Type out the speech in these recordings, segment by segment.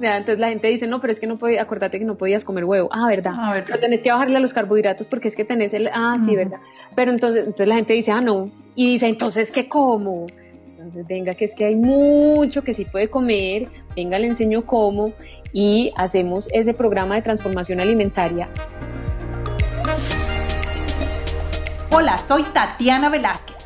Entonces la gente dice, no, pero es que no podía, acuérdate que no podías comer huevo. Ah, verdad. Ah, verdad. Pero tenés que bajarle a los carbohidratos porque es que tenés el, ah, sí, verdad. Pero entonces, entonces la gente dice, ah, no. Y dice, entonces, ¿qué como? Entonces, venga, que es que hay mucho que sí puede comer, venga, le enseño cómo y hacemos ese programa de transformación alimentaria. Hola, soy Tatiana Velázquez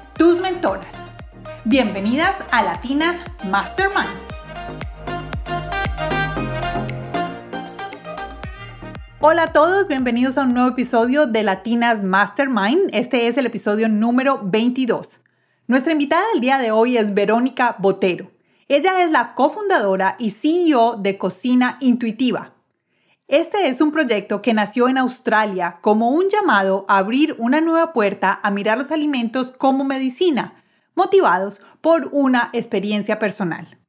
tus mentoras. Bienvenidas a Latinas Mastermind. Hola a todos, bienvenidos a un nuevo episodio de Latinas Mastermind. Este es el episodio número 22. Nuestra invitada del día de hoy es Verónica Botero. Ella es la cofundadora y CEO de Cocina Intuitiva, este es un proyecto que nació en Australia como un llamado a abrir una nueva puerta a mirar los alimentos como medicina, motivados por una experiencia personal.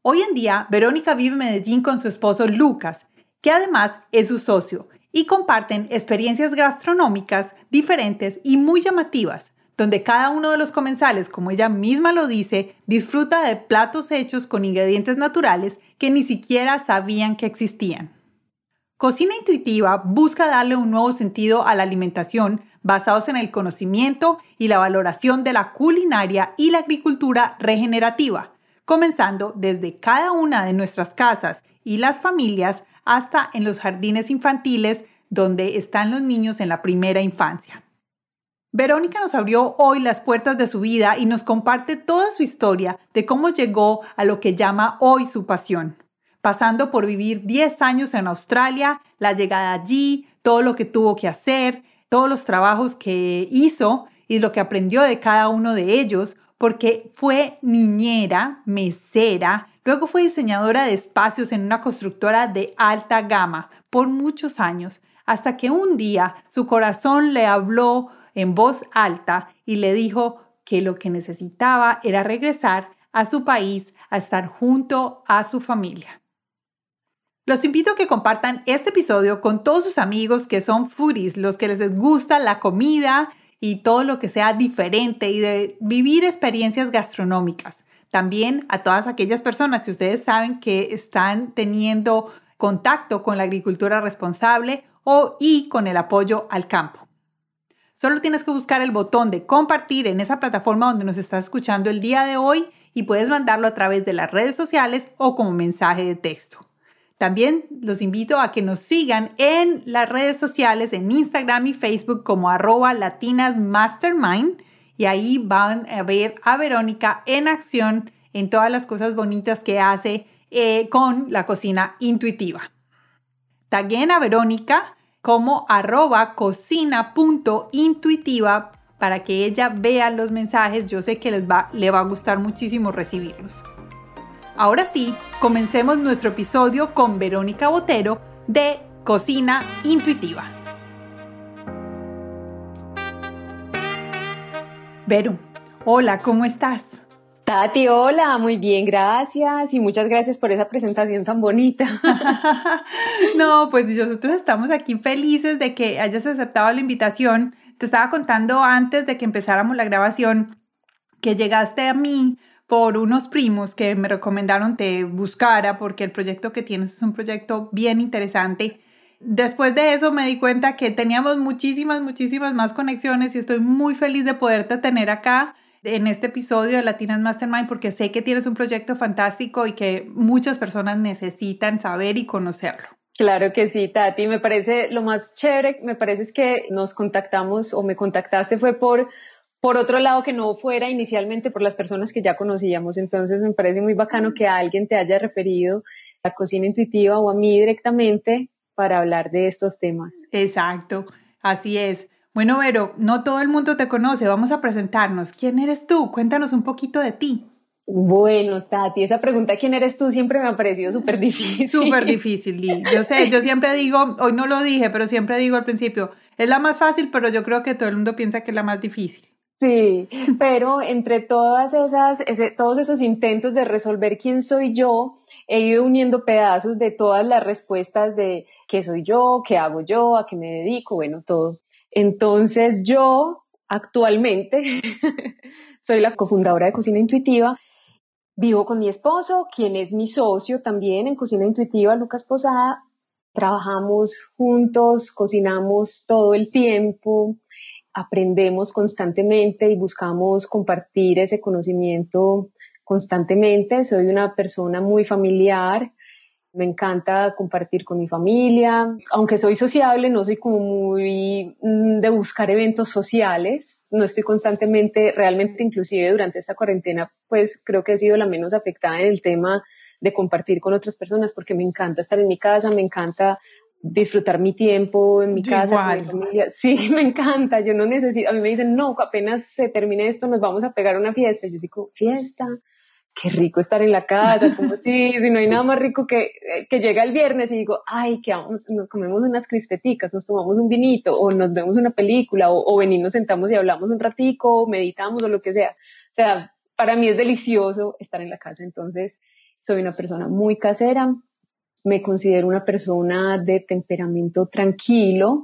Hoy en día, Verónica vive en Medellín con su esposo Lucas, que además es su socio, y comparten experiencias gastronómicas diferentes y muy llamativas, donde cada uno de los comensales, como ella misma lo dice, disfruta de platos hechos con ingredientes naturales que ni siquiera sabían que existían. Cocina Intuitiva busca darle un nuevo sentido a la alimentación basados en el conocimiento y la valoración de la culinaria y la agricultura regenerativa, comenzando desde cada una de nuestras casas y las familias hasta en los jardines infantiles donde están los niños en la primera infancia. Verónica nos abrió hoy las puertas de su vida y nos comparte toda su historia de cómo llegó a lo que llama hoy su pasión pasando por vivir 10 años en Australia, la llegada allí, todo lo que tuvo que hacer, todos los trabajos que hizo y lo que aprendió de cada uno de ellos, porque fue niñera, mesera, luego fue diseñadora de espacios en una constructora de alta gama por muchos años, hasta que un día su corazón le habló en voz alta y le dijo que lo que necesitaba era regresar a su país a estar junto a su familia. Los invito a que compartan este episodio con todos sus amigos que son foodies, los que les gusta la comida y todo lo que sea diferente y de vivir experiencias gastronómicas. También a todas aquellas personas que ustedes saben que están teniendo contacto con la agricultura responsable o y con el apoyo al campo. Solo tienes que buscar el botón de compartir en esa plataforma donde nos estás escuchando el día de hoy y puedes mandarlo a través de las redes sociales o como mensaje de texto. También los invito a que nos sigan en las redes sociales, en Instagram y Facebook como arroba latinasmastermind y ahí van a ver a Verónica en acción en todas las cosas bonitas que hace eh, con la cocina intuitiva. Taguen a Verónica como arroba cocina.intuitiva para que ella vea los mensajes. Yo sé que les va, le va a gustar muchísimo recibirlos. Ahora sí, comencemos nuestro episodio con Verónica Botero de Cocina Intuitiva. Vero, hola, ¿cómo estás? Tati, hola, muy bien, gracias y muchas gracias por esa presentación tan bonita. no, pues nosotros estamos aquí felices de que hayas aceptado la invitación. Te estaba contando antes de que empezáramos la grabación que llegaste a mí por unos primos que me recomendaron te buscara porque el proyecto que tienes es un proyecto bien interesante. Después de eso me di cuenta que teníamos muchísimas, muchísimas más conexiones y estoy muy feliz de poderte tener acá en este episodio de Latinas Mastermind porque sé que tienes un proyecto fantástico y que muchas personas necesitan saber y conocerlo. Claro que sí, Tati, me parece lo más chévere, me parece es que nos contactamos o me contactaste fue por por otro lado, que no fuera inicialmente por las personas que ya conocíamos. Entonces, me parece muy bacano que alguien te haya referido a cocina intuitiva o a mí directamente para hablar de estos temas. Exacto, así es. Bueno, Vero, no todo el mundo te conoce, vamos a presentarnos. ¿Quién eres tú? Cuéntanos un poquito de ti. Bueno, Tati, esa pregunta, ¿quién eres tú? Siempre me ha parecido súper difícil. Súper difícil, Lee. Yo sé, yo siempre digo, hoy no lo dije, pero siempre digo al principio, es la más fácil, pero yo creo que todo el mundo piensa que es la más difícil. Sí, pero entre todas esas, todos esos intentos de resolver quién soy yo, he ido uniendo pedazos de todas las respuestas de qué soy yo, qué hago yo, a qué me dedico, bueno, todo. Entonces yo actualmente soy la cofundadora de Cocina Intuitiva Vivo con mi esposo, quien es mi socio también en Cocina Intuitiva, Lucas Posada. Trabajamos juntos, cocinamos todo el tiempo, aprendemos constantemente y buscamos compartir ese conocimiento constantemente. Soy una persona muy familiar, me encanta compartir con mi familia. Aunque soy sociable, no soy como muy mm, de buscar eventos sociales. No estoy constantemente, realmente inclusive durante esta cuarentena, pues creo que he sido la menos afectada en el tema de compartir con otras personas porque me encanta estar en mi casa, me encanta disfrutar mi tiempo en mi casa, con mi familia. Sí, me encanta. Yo no necesito, a mí me dicen, no, apenas se termine esto, nos vamos a pegar una fiesta. Yo digo, fiesta qué rico estar en la casa, como si, si no hay nada más rico que, que llega el viernes y digo, ay, que vamos, nos comemos unas crispeticas, nos tomamos un vinito, o nos vemos una película, o, o venimos, nos sentamos y hablamos un ratico, o meditamos, o lo que sea. O sea, para mí es delicioso estar en la casa, entonces soy una persona muy casera, me considero una persona de temperamento tranquilo,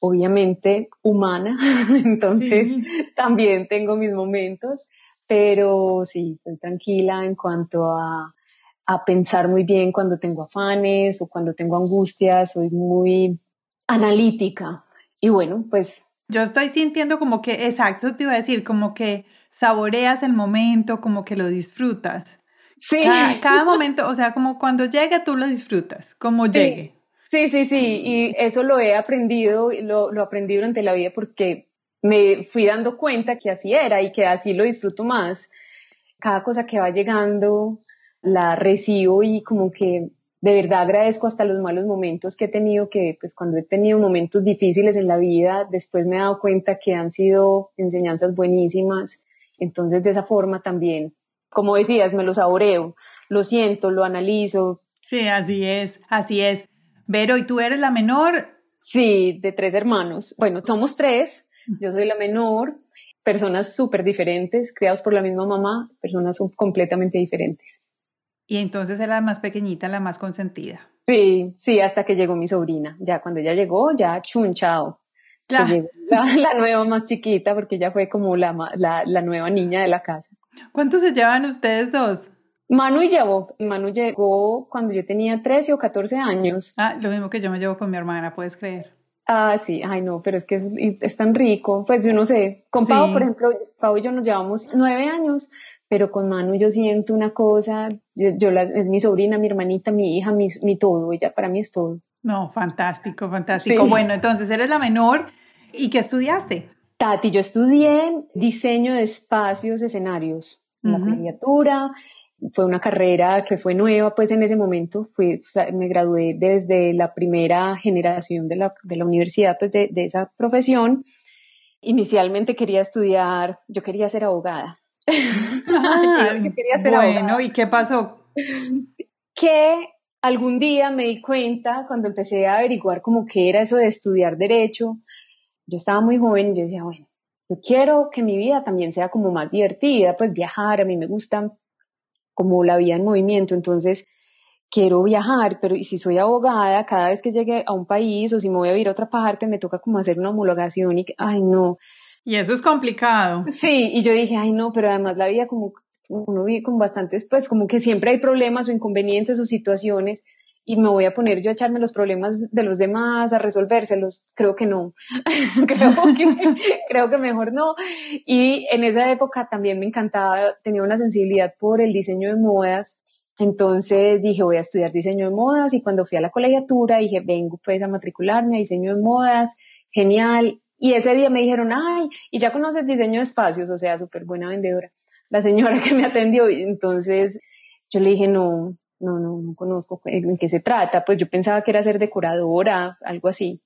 obviamente humana, entonces también tengo mis momentos pero sí, estoy tranquila en cuanto a, a pensar muy bien cuando tengo afanes o cuando tengo angustias, soy muy analítica. Y bueno, pues... Yo estoy sintiendo como que, exacto, te iba a decir, como que saboreas el momento, como que lo disfrutas. Sí. Cada, momento, o sea, como cuando llegue tú lo disfrutas, como llegue. Sí, sí, sí, y eso lo he aprendido, lo, lo aprendí durante la vida porque me fui dando cuenta que así era y que así lo disfruto más. Cada cosa que va llegando la recibo y como que de verdad agradezco hasta los malos momentos que he tenido, que pues cuando he tenido momentos difíciles en la vida, después me he dado cuenta que han sido enseñanzas buenísimas. Entonces de esa forma también, como decías, me lo saboreo, lo siento, lo analizo. Sí, así es, así es. Vero, ¿y tú eres la menor? Sí, de tres hermanos. Bueno, somos tres, yo soy la menor, personas súper diferentes, criados por la misma mamá, personas completamente diferentes. Y entonces era la más pequeñita, la más consentida. Sí, sí, hasta que llegó mi sobrina. Ya cuando ella llegó, ya chunchao. La, la, nueva más chiquita, porque ella fue como la, la, la nueva niña de la casa. ¿Cuántos se llevan ustedes dos? Manu llevó, Manu llegó cuando yo tenía 13 o 14 años. Ah, lo mismo que yo me llevo con mi hermana, puedes creer. Ah, sí, ay no, pero es que es, tan rico. Pues yo no sé, con Pau, por ejemplo, Pau y yo nos llevamos nueve años, pero con Manu yo siento una cosa, yo, la, es mi sobrina, mi hermanita, mi hija, mi, mi, todo, ella para mí es todo. No, fantástico, fantástico. Bueno, entonces eres la menor y ¿qué estudiaste? Tati, yo estudié diseño de espacios, escenarios, la criatura fue una carrera que fue nueva pues en ese momento, fui, me gradué desde la primera generación de la, de la universidad pues de, de, esa profesión. Inicialmente quería estudiar, yo quería ser abogada. quería ser bueno, ¿y qué pasó? Que algún día me di cuenta cuando empecé a averiguar como qué era eso de estudiar derecho. Yo estaba muy joven y yo decía, bueno, yo quiero que mi vida también sea como más divertida, pues viajar, a mí me gusta como la vida en movimiento, entonces quiero viajar, pero si soy abogada, cada vez que llegue a un país o si me voy a ir a otra parte, me toca como hacer una homologación y, ay, no. Y eso es complicado. Sí, y yo dije, ay, no, pero además la vida como uno vive con bastantes, pues como que siempre hay problemas o inconvenientes o situaciones y me voy a poner yo a echarme los problemas de los demás, a resolvérselos. Creo que no. creo, que, creo que mejor no. Y en esa época también me encantaba, tenía una sensibilidad por el diseño de modas. Entonces dije, voy a estudiar diseño de modas y cuando fui a la colegiatura dije, vengo pues a matricularme a diseño de modas, genial. Y ese día me dijeron, ay, y ya conoces diseño de espacios, o sea, súper buena vendedora, la señora que me atendió. Entonces yo le dije, no, no, no, no conozco en qué se trata, pues yo pensaba que era ser decoradora, algo así.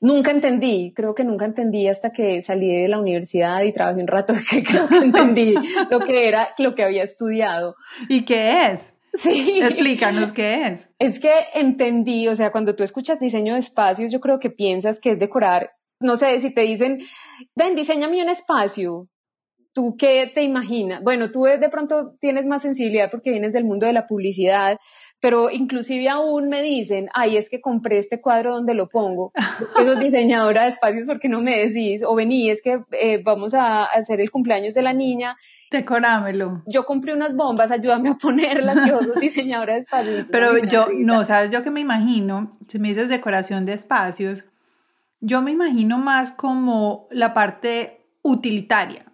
Nunca entendí, creo que nunca entendí hasta que salí de la universidad y trabajé un rato que creo que entendí lo que era, lo que había estudiado. ¿Y qué es? Sí. Explícanos qué es. Es que entendí, o sea, cuando tú escuchas diseño de espacios, yo creo que piensas que es decorar, no sé, si te dicen, ven, diseñame un espacio, ¿tú qué te imaginas? Bueno, tú de pronto tienes más sensibilidad porque vienes del mundo de la publicidad, pero inclusive aún me dicen, ay, es que compré este cuadro donde lo pongo, es que sos diseñadora de espacios, porque no me decís? O vení, es que eh, vamos a hacer el cumpleaños de la niña. Decorámelo. Yo compré unas bombas, ayúdame a ponerlas, que vos sos diseñadora de espacios. Pero yo, no, ¿sabes? Yo que me imagino, si me dices decoración de espacios, yo me imagino más como la parte utilitaria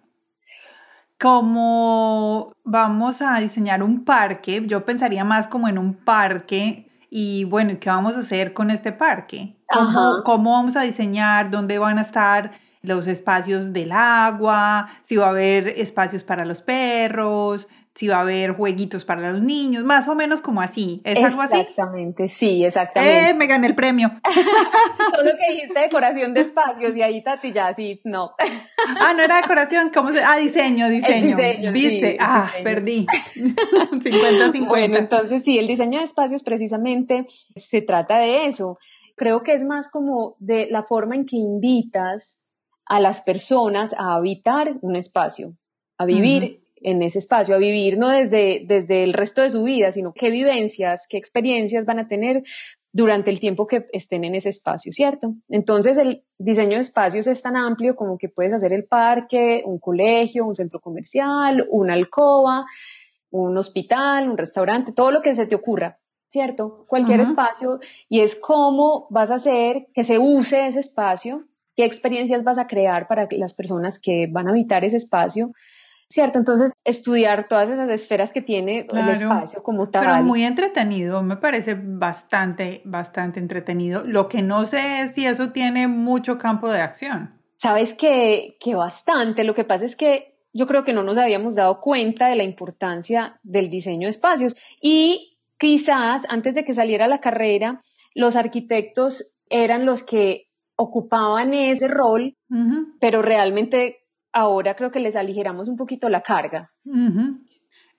como vamos a diseñar un parque, yo pensaría más como en un parque y bueno, ¿qué vamos a hacer con este parque? ¿Cómo, ¿Cómo, vamos a diseñar? ¿Dónde van a estar los espacios del agua? Si va a haber espacios para los perros, si va a haber jueguitos para los niños, más o menos como así. ¿Es algo así? Exactamente, sí, exactamente. ¡Eh! Me gané el premio. Solo que dijiste decoración de espacios y ahí Tati ya sí, no. ah, no era decoración, ¿cómo se Ah, diseño, diseño. ¿Viste? ah, perdí. 50-50. Bueno, entonces sí, el diseño de espacios precisamente se trata de eso. Creo que es más como de la forma en que invitas a las personas a habitar un espacio, a vivir en ese espacio, a vivir no desde, desde el resto de su vida, sino qué vivencias, qué experiencias van a tener durante el tiempo que estén en ese espacio, ¿cierto? Entonces el diseño de espacios es tan amplio como que puedes hacer el parque, un colegio, un centro comercial, una alcoba, un hospital, un restaurante, todo lo que se te ocurra, ¿cierto? Cualquier espacio y es cómo vas a hacer que se use ese espacio, qué experiencias vas a crear para las personas que van a habitar ese espacio ¿cierto? Entonces, estudiar todas esas esferas que tiene el espacio como tal. Pero muy entretenido, me parece bastante, bastante entretenido. Lo que no sé es si eso tiene mucho campo de acción. Sabes que, que bastante, lo que pasa es que yo creo que no nos habíamos dado cuenta de la importancia del diseño de espacios y quizás antes de que saliera la carrera, los arquitectos eran los que ocupaban ese rol, pero realmente ahora creo que les aligeramos un poquito la carga.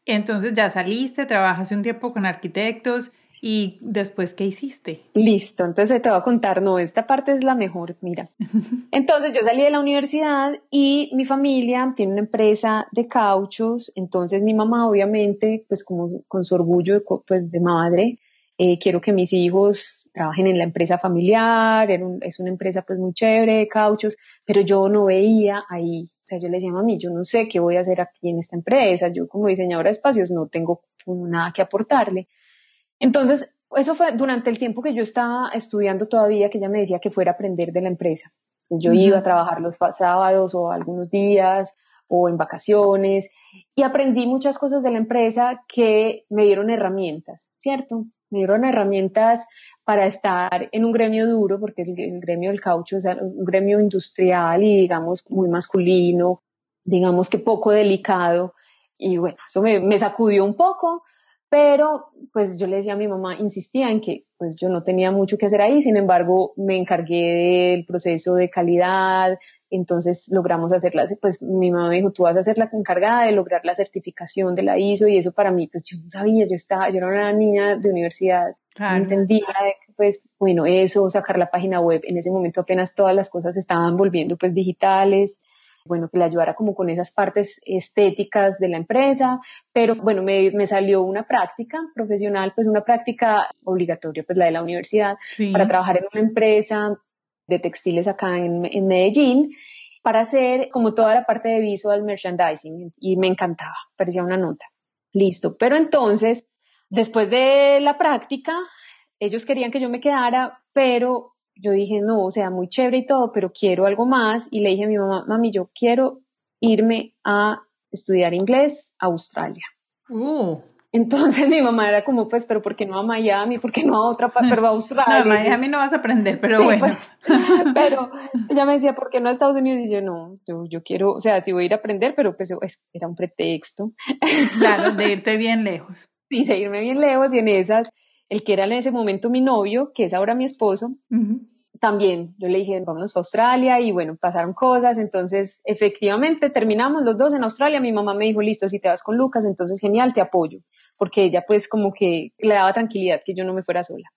Entonces ya saliste, trabajaste un tiempo con arquitectos y después, ¿qué hiciste? Listo, entonces te voy a contar, no, esta parte es la mejor, mira. Entonces yo salí de la universidad y mi familia tiene una empresa de cauchos, entonces mi mamá obviamente, pues como con su orgullo pues, de madre, eh, quiero que mis hijos trabajen en la empresa familiar, es una empresa pues muy chévere de cauchos, pero yo no veía ahí, o sea, yo le decía a mí, yo no sé qué voy a hacer aquí en esta empresa, yo como diseñadora de espacios no tengo nada que aportarle. Entonces, eso fue durante el tiempo que yo estaba estudiando todavía, que ella me decía que fuera a aprender de la empresa. Yo iba a trabajar los sábados o algunos días o en vacaciones y aprendí muchas cosas de la empresa que me dieron herramientas, ¿cierto? Me dieron herramientas para estar en un gremio duro, porque el, gremio del caucho es un gremio industrial y digamos muy masculino, digamos que poco delicado. Y bueno, eso me sacudió un poco, pero pues yo le decía a mi mamá, insistía en que pues yo no tenía mucho que hacer ahí, sin embargo me encargué del proceso de calidad, entonces logramos hacerla, pues mi mamá me dijo, tú vas a ser la encargada de lograr la certificación de la ISO y eso para mí, pues yo no sabía, yo estaba, yo era una niña de universidad, no entendía, pues bueno, eso, sacar la página web, en ese momento apenas todas las cosas estaban volviendo pues digitales, bueno, que le ayudara como con esas partes estéticas de la empresa, pero bueno, me, me salió una práctica profesional, pues una práctica obligatoria, pues la de la universidad, para trabajar en una empresa de textiles acá en, en Medellín para hacer como toda la parte de visual merchandising y me encantaba, parecía una nota. Listo, pero entonces, después de la práctica, ellos querían que yo me quedara, pero yo dije, no, o sea, muy chévere y todo, pero quiero algo más y le dije a mi mamá, mami, yo quiero irme a estudiar inglés a Australia. Uh. Entonces mi mamá era como, pues, pero ¿por qué no a Miami? ¿Por qué no a otra parte? Pero a Australia. No, a Miami no vas a aprender, pero bueno. Pues, pero ella me decía, ¿por qué no a Estados Unidos? Y yo, no, yo, yo quiero, o sea, sí voy a ir a aprender, pero pues era un pretexto. Claro, de irte bien lejos. Sí, de irme bien lejos y en esas, el que era en ese momento mi novio, que es ahora mi esposo, también yo le dije, vámonos a Australia y bueno, pasaron cosas, entonces efectivamente terminamos los dos en Australia, mi mamá me dijo, listo, si te vas con Lucas, entonces genial, te apoyo, porque ella pues como que le daba tranquilidad que yo no me fuera sola.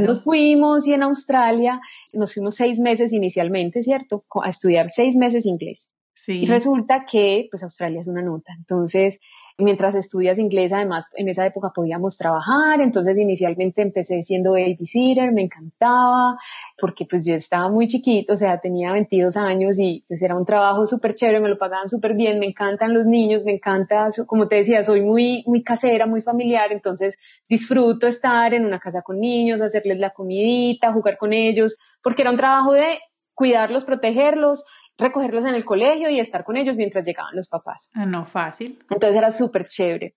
Nos fuimos y en Australia nos fuimos seis meses inicialmente, ¿cierto? A estudiar seis meses inglés. Y resulta que pues Australia es una nota, entonces Mientras estudias inglés, además, en esa época podíamos trabajar, entonces inicialmente empecé siendo babysitter, me encantaba, porque pues yo estaba muy chiquito, o sea, tenía 22 años y pues era un trabajo súper chévere, me lo pagaban súper bien, me encantan los niños, me encanta, como te decía, soy muy, muy casera, muy familiar, entonces disfruto estar en una casa con niños, hacerles la comidita, jugar con ellos, porque era un trabajo de cuidarlos, protegerlos recogerlos en el colegio y estar con ellos mientras llegaban los papás. Ah, no, fácil. Entonces era súper chévere.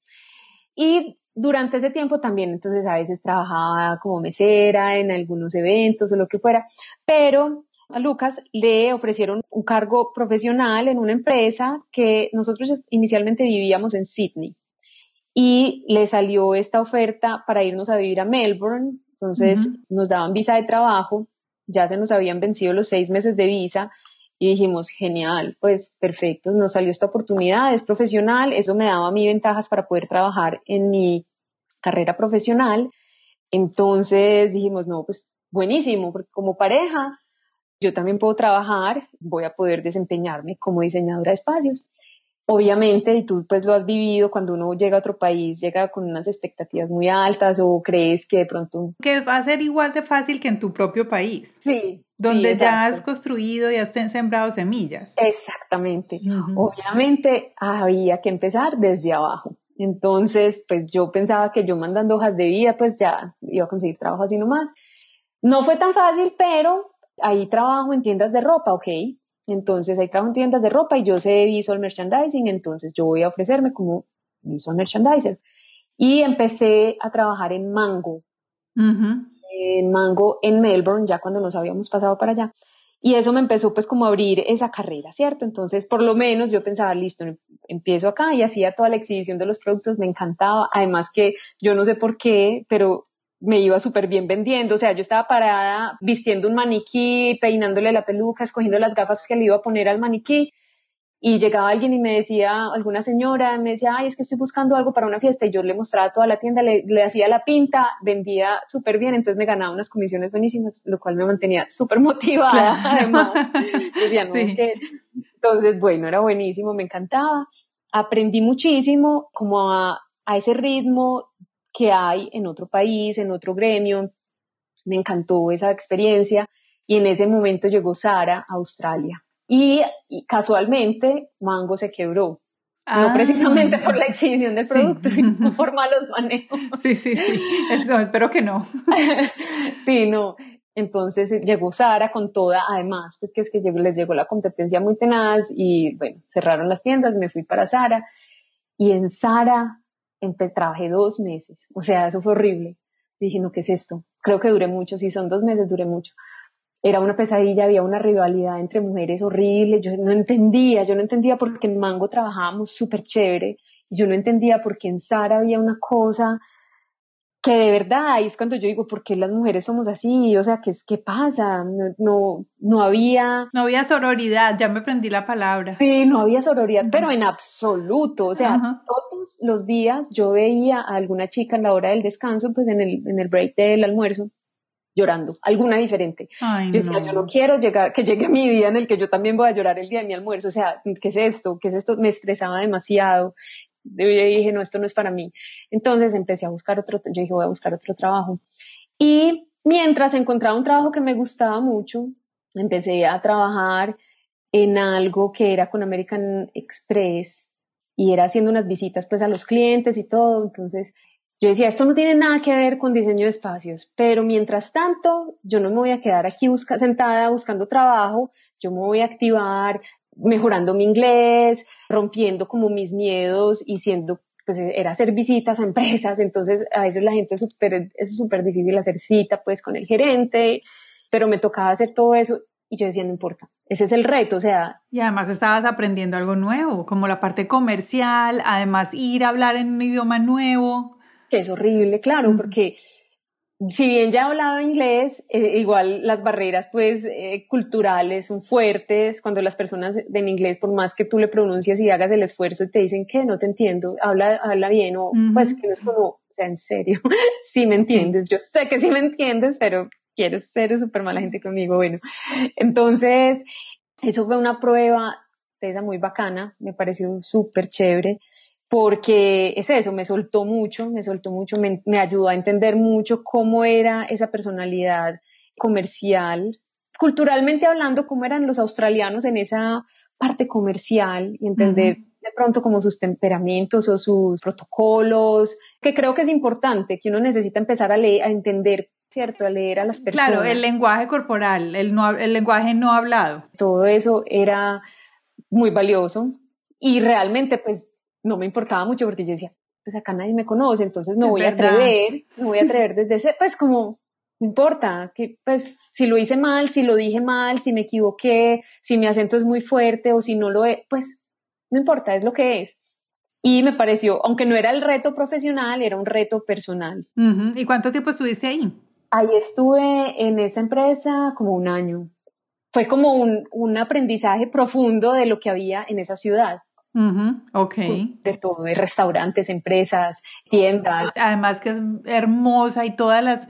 Y durante ese tiempo también, entonces a veces trabajaba como mesera en algunos eventos o lo que fuera, pero a Lucas le ofrecieron un cargo profesional en una empresa que nosotros inicialmente vivíamos en Sydney y le salió esta oferta para irnos a vivir a Melbourne, entonces nos daban visa de trabajo, ya se nos habían vencido los seis meses de visa, y dijimos, genial, pues perfecto, nos salió esta oportunidad, es profesional, eso me daba a mí ventajas para poder trabajar en mi carrera profesional. Entonces dijimos, no, pues buenísimo, porque como pareja yo también puedo trabajar, voy a poder desempeñarme como diseñadora de espacios obviamente, y tú pues lo has vivido, cuando uno llega a otro país, llega con unas expectativas muy altas o crees que de pronto... Que va a ser igual de fácil que en tu propio país. Sí. Donde ya has construido y has sembrado semillas. Exactamente. Obviamente había que empezar desde abajo. Entonces, pues yo pensaba que yo mandando hojas de vida, pues ya iba a conseguir trabajo así nomás. No fue tan fácil, pero ahí trabajo en tiendas de ropa, ok, entonces ahí trabajo en tiendas de ropa y yo sé visual merchandising, entonces yo voy a ofrecerme como visual merchandiser. Y empecé a trabajar en Mango, en Mango en Melbourne, ya cuando nos habíamos pasado para allá. Y eso me empezó pues como a abrir esa carrera, ¿cierto? Entonces, por lo menos yo pensaba, listo, empiezo acá y hacía toda la exhibición de los productos, me encantaba. Además que yo no sé por qué, pero me iba súper bien vendiendo, o sea, yo estaba parada vistiendo un maniquí, peinándole la peluca, escogiendo las gafas que le iba a poner al maniquí y llegaba alguien y me decía, alguna señora, me decía, ay, es que estoy buscando algo para una fiesta y yo le mostraba toda la tienda, le, hacía la pinta, vendía súper bien, entonces me ganaba unas comisiones buenísimas, lo cual me mantenía súper motivada, además. Decía, no, Entonces, bueno, era buenísimo, me encantaba. Aprendí muchísimo como a, a ese ritmo que hay en otro país, en otro gremio. Me encantó esa experiencia y en ese momento llegó Sara a Australia. Y, casualmente Mango se quebró. No ah. precisamente por la exhibición del producto, sino por malos manejos. Sí, sí, sí. no, espero que no. sí, no. Entonces llegó Sara con toda, además, pues que es que les llegó la competencia muy tenaz y bueno, cerraron las tiendas, me fui para Sara y en Sara trabajé dos meses, o sea, eso fue horrible. Dije, no, ¿qué es esto? Creo que duré mucho, si son dos meses, duré mucho. Era una pesadilla, había una rivalidad entre mujeres horrible, yo no entendía, yo no entendía por qué en Mango trabajábamos súper chévere, yo no entendía por qué en Sara había una cosa que de verdad ahí es cuando yo digo, ¿por qué las mujeres somos así? O sea, ¿qué, qué pasa? No, no, había... No había sororidad, ya me aprendí la palabra. Sí, no había sororidad, pero en absoluto. O sea, todos los días yo veía a alguna chica en la hora del descanso, pues en el, en el break del almuerzo, llorando, alguna diferente. yo decía, yo no quiero llegar, que llegue mi día en el que yo también voy a llorar el día de mi almuerzo. O sea, ¿qué es esto? ¿Qué es esto? Me estresaba demasiado yo dije, no, esto no es para mí. Entonces empecé a buscar otro, yo dije, voy a buscar otro trabajo. Y mientras encontraba un trabajo que me gustaba mucho, empecé a trabajar en algo que era con American Express y era haciendo unas visitas pues a los clientes y todo. Entonces yo decía, esto no tiene nada que ver con diseño de espacios, pero mientras tanto, yo no me voy a quedar aquí sentada buscando trabajo, yo me voy a activar, mejorando mi inglés, rompiendo como mis miedos y siendo, pues era hacer visitas a empresas, entonces a veces la gente es súper, es súper difícil hacer cita pues con el gerente, pero me tocaba hacer todo eso y yo decía, no importa, ese es el reto, o sea. Y además estabas aprendiendo algo nuevo, como la parte comercial, además ir a hablar en un idioma nuevo. Que es horrible, claro, porque si bien ya he hablado inglés, eh, igual las barreras pues eh, culturales son fuertes. Cuando las personas en inglés, por más que tú le pronuncies y hagas el esfuerzo y te dicen que no te entiendo, habla, habla bien o pues que no es como, o sea, en serio, sí me entiendes, yo sé que sí me entiendes, pero quieres ser súper mala gente conmigo, bueno, entonces eso fue una prueba esa muy bacana, me pareció súper chévere porque es eso, me soltó mucho, me soltó mucho, me, ayudó a entender mucho cómo era esa personalidad comercial, culturalmente hablando, cómo eran los australianos en esa parte comercial y entender de pronto como sus temperamentos o sus protocolos, que creo que es importante, que uno necesita empezar a leer, a entender ¿cierto? A leer a las personas. Claro, el lenguaje corporal, el, el lenguaje no hablado. Todo eso era muy valioso y realmente pues no me importaba mucho porque yo decía, pues acá nadie me conoce, entonces no voy a atrever, no voy a atrever desde ese, pues como, no importa, que pues si lo hice mal, si lo dije mal, si me equivoqué, si mi acento es muy fuerte o si no lo es, pues no importa, es lo que es. Y me pareció, aunque no era el reto profesional, era un reto personal. ¿Y cuánto tiempo estuviste ahí? Ahí estuve en esa empresa como un año. Fue como un, un aprendizaje profundo de lo que había en esa ciudad. Ok. De todo, de restaurantes, empresas, tiendas. Además que es hermosa y todas las...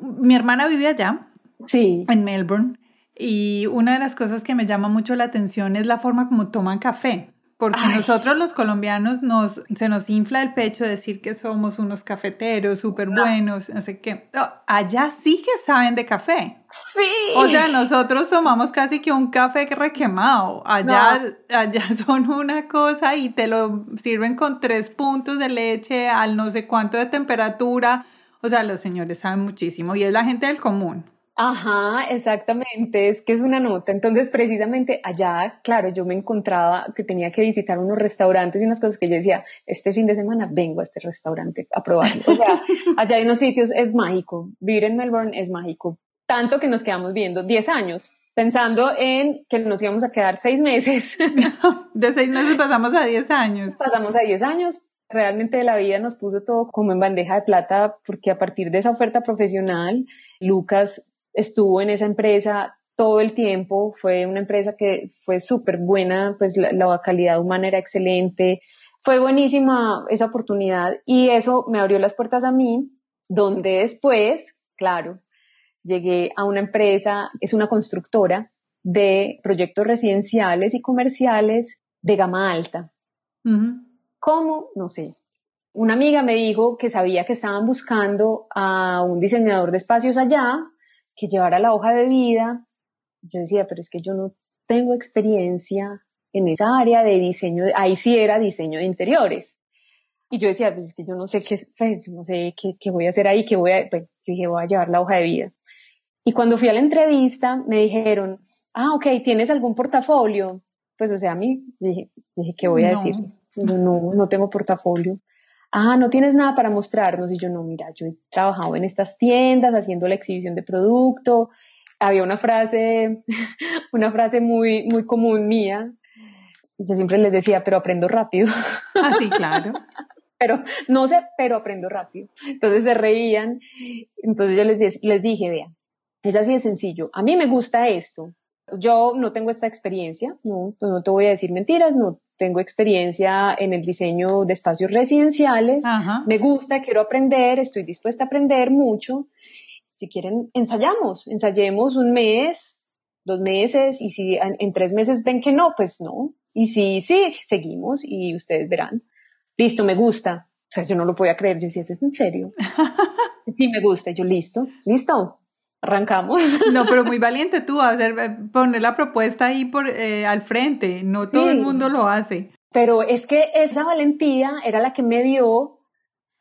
Mi hermana vive allá. Sí. En Melbourne. Y una de las cosas que me llama mucho la atención es la forma como toman café. Porque nosotros los colombianos nos, se nos infla el pecho decir que somos unos cafeteros súper buenos, no sé qué. allá sí que saben de café. Sí. O sea, nosotros tomamos casi que un café requemado. Allá, allá son una cosa y te lo sirven con tres puntos de leche al no sé cuánto de temperatura. O sea, los señores saben muchísimo y es la gente del común. Ajá, exactamente, es que es una nota. Entonces, precisamente allá, claro, yo me encontraba que tenía que visitar unos restaurantes y unas cosas que yo decía, este fin de semana vengo a este restaurante a probarlo. O sea, allá hay unos sitios, es mágico. Vivir en Melbourne es mágico. Tanto que nos quedamos viendo 10 años, pensando en que nos íbamos a quedar 6 meses. de 6 meses pasamos a 10 años. Pasamos a 10 años. Realmente la vida nos puso todo como en bandeja de plata porque a partir de esa oferta profesional, Lucas estuvo en esa empresa todo el tiempo, fue una empresa que fue súper buena, pues la, calidad humana era excelente, fue buenísima esa oportunidad y eso me abrió las puertas a mí, donde después, claro, llegué a una empresa, es una constructora de proyectos residenciales y comerciales de gama alta. ¿Cómo? No sé. Una amiga me dijo que sabía que estaban buscando a un diseñador de espacios allá que llevara la hoja de vida. Yo decía, pero es que yo no tengo experiencia en esa área de diseño, ahí sí era diseño de interiores. Y yo decía, pues es que yo no sé qué, pues, no sé qué, qué, voy a hacer ahí, qué voy a, pues, yo dije, voy a llevar la hoja de vida. Y cuando fui a la entrevista, me dijeron, ah, ok, ¿tienes algún portafolio? Pues, o sea, a mí, dije, dije ¿qué voy a decir? no, no tengo portafolio ah, no tienes nada para mostrarnos. Y yo, no, mira, yo he trabajado en estas tiendas haciendo la exhibición de producto. Había una frase, una frase muy, muy común mía. Yo siempre les decía, pero aprendo rápido. Ah, sí, claro. pero no sé, pero aprendo rápido. Entonces se reían. Entonces yo les, les dije, vean, es así de sencillo. A mí me gusta esto. Yo no tengo esta experiencia, no, pues no te voy a decir mentiras, no tengo experiencia en el diseño de espacios residenciales, me gusta, quiero aprender, estoy dispuesta a aprender mucho. Si quieren, ensayamos, ensayemos un mes, dos meses, y si en, tres meses ven que no, pues no. Y si sí, seguimos y ustedes verán. Listo, me gusta. O sea, yo no lo podía creer, yo decía, ¿es en serio? sí, me gusta, yo listo, listo, arrancamos. No, pero muy valiente tú, hacer, eh, poner la propuesta ahí por, eh, al frente, no todo el mundo lo hace. Pero es que esa valentía era la que me dio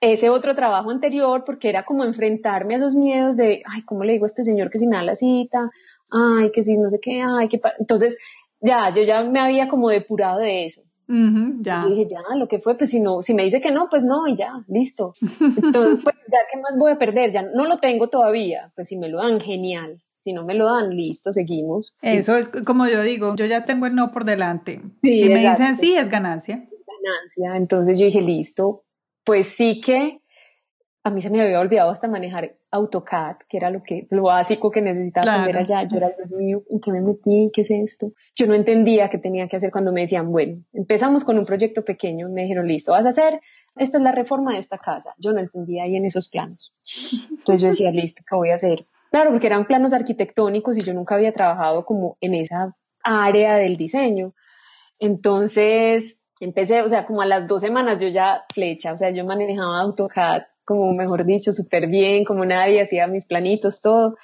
ese otro trabajo anterior, porque era como enfrentarme a esos miedos de, ay, ¿cómo le digo a este señor que si me da la cita? Ay, que si no sé qué, ay, que... Entonces, ya, yo ya me había como depurado de eso ya. dije, ya, lo que fue, pues si no, si me dice que no, pues no, y ya, listo. Entonces, pues ya, ¿qué más voy a perder? Ya no lo tengo todavía, pues si me lo dan, genial. Si no me lo dan, listo, seguimos. Eso es como yo digo, yo ya tengo el no por delante. si me dicen sí, es ganancia. Ganancia. Entonces yo dije, listo, pues sí que a mí se me había olvidado hasta manejar AutoCAD, que era lo que lo básico que necesitaba aprender allá. Yo era, Dios mío, ¿en qué me metí? ¿Qué es esto? Yo no entendía qué tenía que hacer cuando me decían, bueno, empezamos con un proyecto pequeño. Me dijeron, listo, vas a hacer, esta es la reforma de esta casa. Yo no entendía ahí en esos planos. Entonces yo decía, listo, ¿qué voy a hacer? Claro, porque eran planos arquitectónicos y yo nunca había trabajado como en esa área del diseño. Entonces empecé, o sea, como a las dos semanas yo ya flecha, o sea, yo manejaba AutoCAD como mejor dicho, súper bien, como nadie, hacía mis planitos, todo.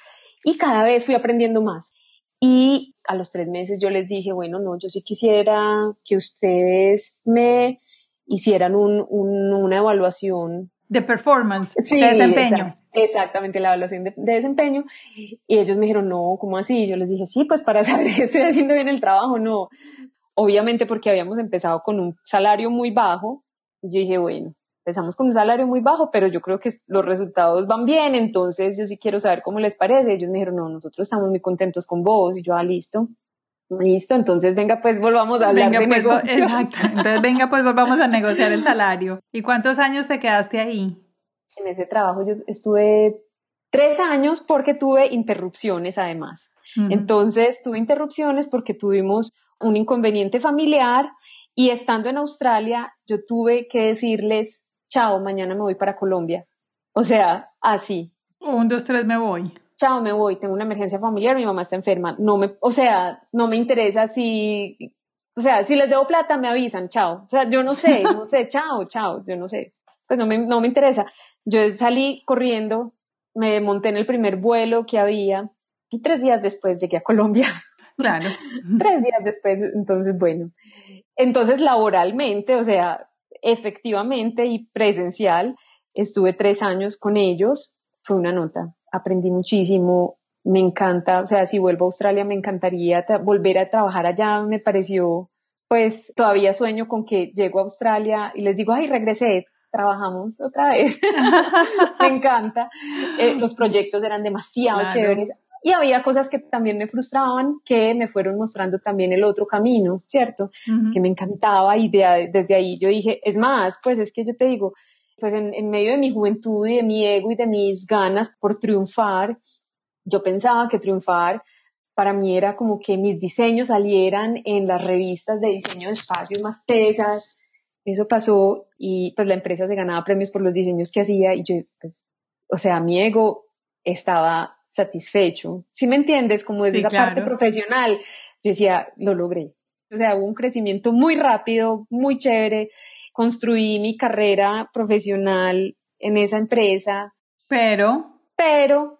Y cada vez fui aprendiendo más. Y a los tres meses yo les dije, bueno, no, yo sí quisiera que ustedes me hicieran un, una evaluación. De performance, de desempeño. exactamente, la evaluación de, de, desempeño. Y ellos me dijeron, no, ¿cómo así? Yo les dije, sí, pues para saber si estoy haciendo bien el trabajo, no. Obviamente porque habíamos empezado con un salario muy bajo. Y yo dije, bueno, empezamos con un salario muy bajo, pero yo creo que los resultados van bien, entonces yo sí quiero saber cómo les parece. Ellos me dijeron, no, nosotros estamos muy contentos con vos, y yo, ah, listo. Listo, entonces venga, pues volvamos a hablar de pues, Exacto, entonces venga, pues volvamos a negociar el salario. ¿Y cuántos años te quedaste ahí? En ese trabajo yo estuve tres años porque tuve interrupciones además. Entonces tuve interrupciones porque tuvimos un inconveniente familiar y estando en Australia yo tuve que decirles chao, mañana me voy para Colombia. O sea, así. Un, dos, tres, me voy. Chao, me voy, tengo una emergencia familiar, mi mamá está enferma. No me, o sea, no me interesa si, o sea, si les debo plata, me avisan, chao. O sea, yo no sé, no sé, chao, chao, yo no sé. Pues no me, no me interesa. Yo salí corriendo, me monté en el primer vuelo que había y tres días después llegué a Colombia. Claro. tres días después, entonces, bueno. Entonces, laboralmente, o sea, efectivamente y presencial. Estuve tres años con ellos, fue una nota, aprendí muchísimo, me encanta, o sea, si vuelvo a Australia me encantaría volver a trabajar allá, me pareció, pues todavía sueño con que llego a Australia y les digo, ay, regresé, trabajamos otra vez, me encanta, eh, los proyectos eran demasiado chéveres, y había cosas que también me frustraban, que me fueron mostrando también el otro camino, ¿cierto? Que me encantaba y desde ahí yo dije, es más, pues es que yo te digo, pues en, en medio de mi juventud y de mi ego y de mis ganas por triunfar, yo pensaba que triunfar para mí era como que mis diseños salieran en las revistas de diseño de espacios más tesas. Eso pasó y pues la empresa se ganaba premios por los diseños que hacía y yo, pues, o sea, mi ego estaba satisfecho. Si me entiendes? Como desde esa parte profesional, yo decía, lo logré. O sea, hubo un crecimiento muy rápido, muy chévere. Construí mi carrera profesional en esa empresa. Pero. Pero.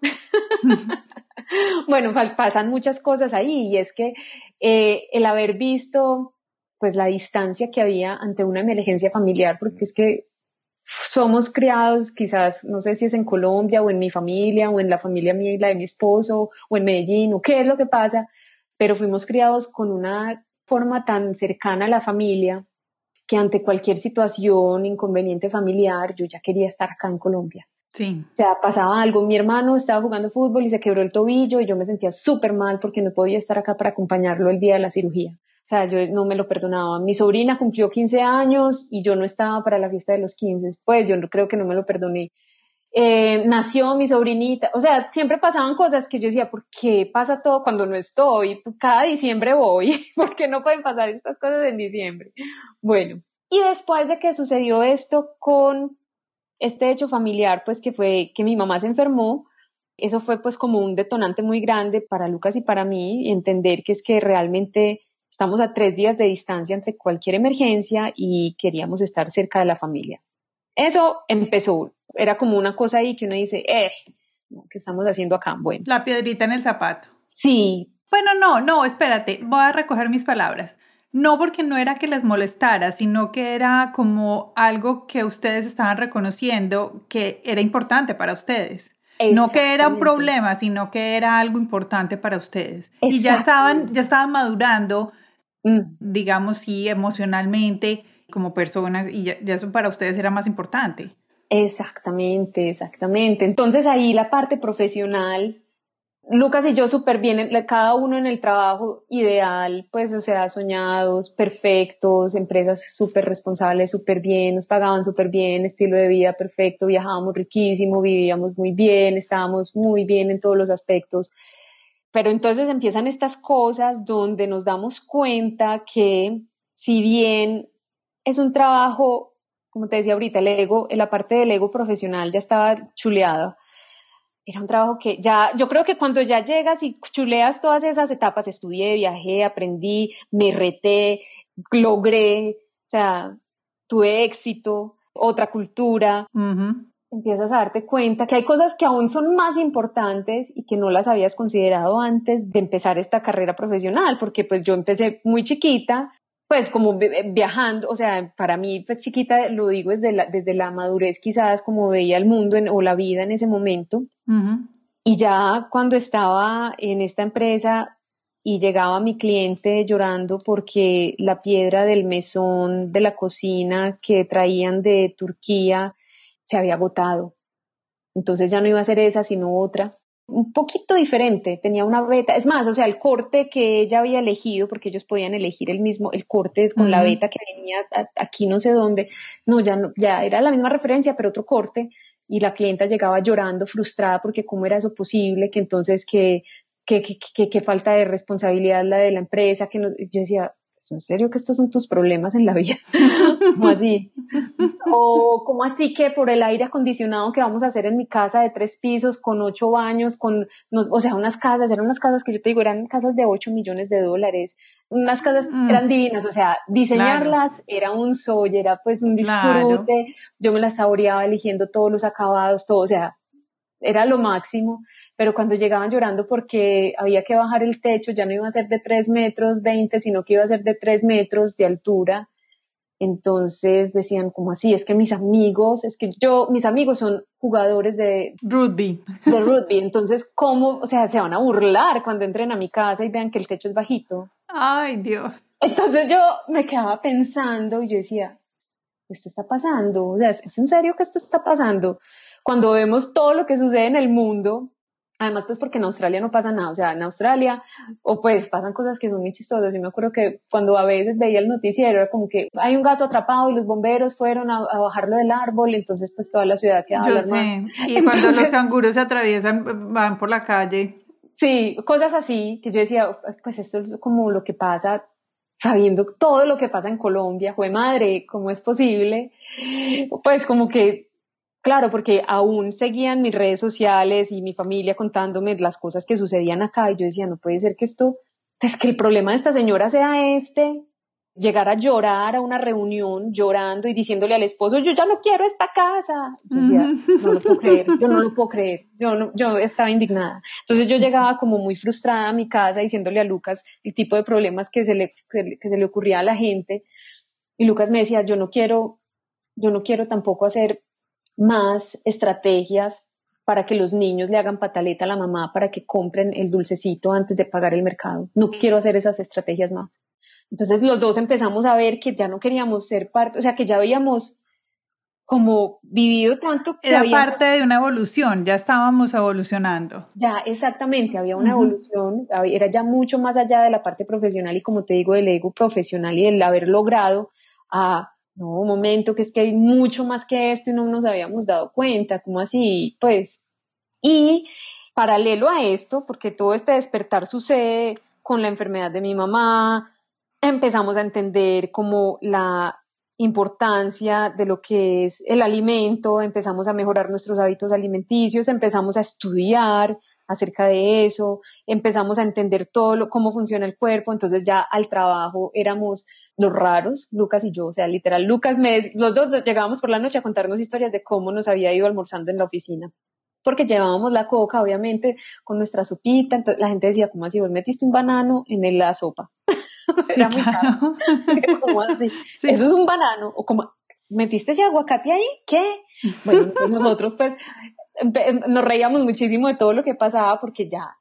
bueno, pasan muchas cosas ahí y es que eh, el haber visto pues la distancia que había ante una emergencia familiar, porque es que somos criados, quizás, no sé si es en Colombia o en mi familia o en la familia mía y la de mi esposo o en Medellín o qué es lo que pasa, pero fuimos criados con una forma tan cercana a la familia que ante cualquier situación, inconveniente familiar, yo ya quería estar acá en Colombia. Sí. O sea, pasaba algo, mi hermano estaba jugando fútbol y se quebró el tobillo y yo me sentía súper mal porque no podía estar acá para acompañarlo el día de la cirugía. O sea, yo no me lo perdonaba. Mi sobrina cumplió 15 años y yo no estaba para la fiesta de los 15. Pues yo creo que no me lo perdoné. Eh, nació mi sobrinita. O sea, siempre pasaban cosas que yo decía, ¿por qué pasa todo cuando no estoy? Cada diciembre voy. ¿Por qué no pueden pasar estas cosas en diciembre? Bueno, y después de que sucedió esto con este hecho familiar, pues que fue que mi mamá se enfermó, eso fue pues como un detonante muy grande para Lucas y para mí, entender que es que realmente Estamos a tres días de distancia entre cualquier emergencia y queríamos estar cerca de la familia. Eso empezó, era como una cosa ahí que uno dice, eh, ¿qué estamos haciendo acá? Bueno. La piedrita en el zapato. Sí. Bueno, no, no, espérate, voy a recoger mis palabras. No porque no era que les molestara, sino que era como algo que ustedes estaban reconociendo que era importante para ustedes. No que era un problema, sino que era algo importante para ustedes. Y ya estaban, ya estaban madurando Mm. digamos, sí, emocionalmente como personas y ya, eso para ustedes era más importante. Exactamente, exactamente. Entonces ahí la parte profesional Lucas y yo súper bien, cada uno en el trabajo ideal, pues, o sea, soñados, perfectos, empresas súper responsables, súper bien, nos pagaban súper bien, estilo de vida perfecto, viajábamos riquísimo, vivíamos muy bien, estábamos muy bien en todos los aspectos. Pero entonces empiezan estas cosas donde nos damos cuenta que si bien es un trabajo, como te decía ahorita, el ego, la parte del ego profesional ya estaba chuleada, era un trabajo que ya, yo creo que cuando ya llegas y chuleas todas esas etapas, estudié, viajé, aprendí, me reté, logré, o sea, tuve éxito, otra cultura, empiezas a darte cuenta que hay cosas que aún son más importantes y que no las habías considerado antes de empezar esta carrera profesional, porque pues yo empecé muy chiquita, pues como viajando, o sea, para mí, pues chiquita, lo digo desde la, desde la madurez quizás, como veía el mundo o la vida en ese momento. Y ya cuando estaba en esta empresa y llegaba mi cliente llorando porque la piedra del mesón de la cocina que traían de Turquía se había agotado. Entonces ya no iba a ser esa, sino otra. Un poquito diferente, tenía una beta, es más, o sea, el corte que ella había elegido, porque ellos podían elegir el mismo, el corte con la beta que venía aquí no sé dónde, no, ya no, ya era la misma referencia, pero otro corte, y la clienta llegaba llorando, frustrada, porque cómo era eso posible, que entonces que, que, que, que falta de responsabilidad la de la empresa, que no, yo decía, en serio que estos son tus problemas en la vida? ¿Cómo así? O como así que por el aire acondicionado que vamos a hacer en mi casa de tres pisos, con ocho baños, con, o sea, unas casas, eran unas casas que yo te digo, eran casas de ocho millones de dólares, unas casas mm. eran divinas, o sea, diseñarlas era un soy, era pues un disfrute, yo me las saboreaba eligiendo todos los acabados, todo, o sea, era lo máximo pero cuando llegaban llorando porque había que bajar el techo, ya no iba a ser de 3 metros 20, sino que iba a ser de 3 metros de altura. Entonces decían, como así? Es que mis amigos, es que yo, mis amigos son jugadores de rugby. De rugby. Entonces, ¿cómo? O sea, se van a burlar cuando entren a mi casa y vean que el techo es bajito. Ay, Dios. Entonces yo me quedaba pensando y yo decía, esto está pasando. O sea, ¿es en serio que esto está pasando? Cuando vemos todo lo que sucede en el mundo, Además, pues porque en Australia no pasa nada, o sea, en Australia, o pues pasan cosas que son muy chistosas. Yo me acuerdo que cuando a veces veía el noticiero era como que hay un gato atrapado y los bomberos fueron a, bajarlo del árbol, entonces pues toda la ciudad quedaba Yo sé, y cuando los canguros se atraviesan, van por la calle. Sí, cosas así, que yo decía, pues esto es como lo que pasa sabiendo todo lo que pasa en Colombia, fue madre, ¿cómo es posible? Pues como que Claro, porque aún seguían mis redes sociales y mi familia contándome las cosas que sucedían acá y yo decía, no puede ser que esto, es que el problema de esta señora sea este, llegar a llorar a una reunión llorando y diciéndole al esposo, yo ya no quiero esta casa. Yo decía, no lo puedo creer, yo no lo puedo creer, yo, yo estaba indignada. Entonces yo llegaba como muy frustrada a mi casa diciéndole a Lucas el tipo de problemas que se le, que se le ocurría a la gente. Y Lucas me decía, yo no quiero, yo no quiero tampoco hacer más estrategias para que los niños le hagan pataleta a la mamá para que compren el dulcecito antes de pagar el mercado. No quiero hacer esas estrategias más. Entonces los dos empezamos a ver que ya no queríamos ser parte, o sea, que ya habíamos como vivido tanto que era parte de una evolución, ya estábamos evolucionando. Ya, exactamente, había una evolución, era ya mucho más allá de la parte profesional y como te digo, del ego profesional y del haber logrado a no, un momento, que es que hay mucho más que esto y no nos habíamos dado cuenta, ¿cómo así? Pues, y paralelo a esto, porque todo este despertar sucede con la enfermedad de mi mamá, empezamos a entender como la importancia de lo que es el alimento, empezamos a mejorar nuestros hábitos alimenticios, empezamos a estudiar acerca de eso, empezamos a entender todo cómo funciona el cuerpo, entonces ya al trabajo éramos los raros, Lucas y yo, o sea, literal, Lucas, me, los dos llegábamos por la noche a contarnos historias de cómo nos había ido almorzando en la oficina, porque llevábamos la coca, obviamente, con nuestra sopita, entonces la gente decía, ¿cómo así? ¿Vos metiste un banano en la sopa? Era muy caro. ¿Cómo así? Eso es un banano, o como, ¿metiste ese aguacate ahí? ¿Qué? Bueno, nosotros pues nos reíamos muchísimo de todo lo que pasaba porque ya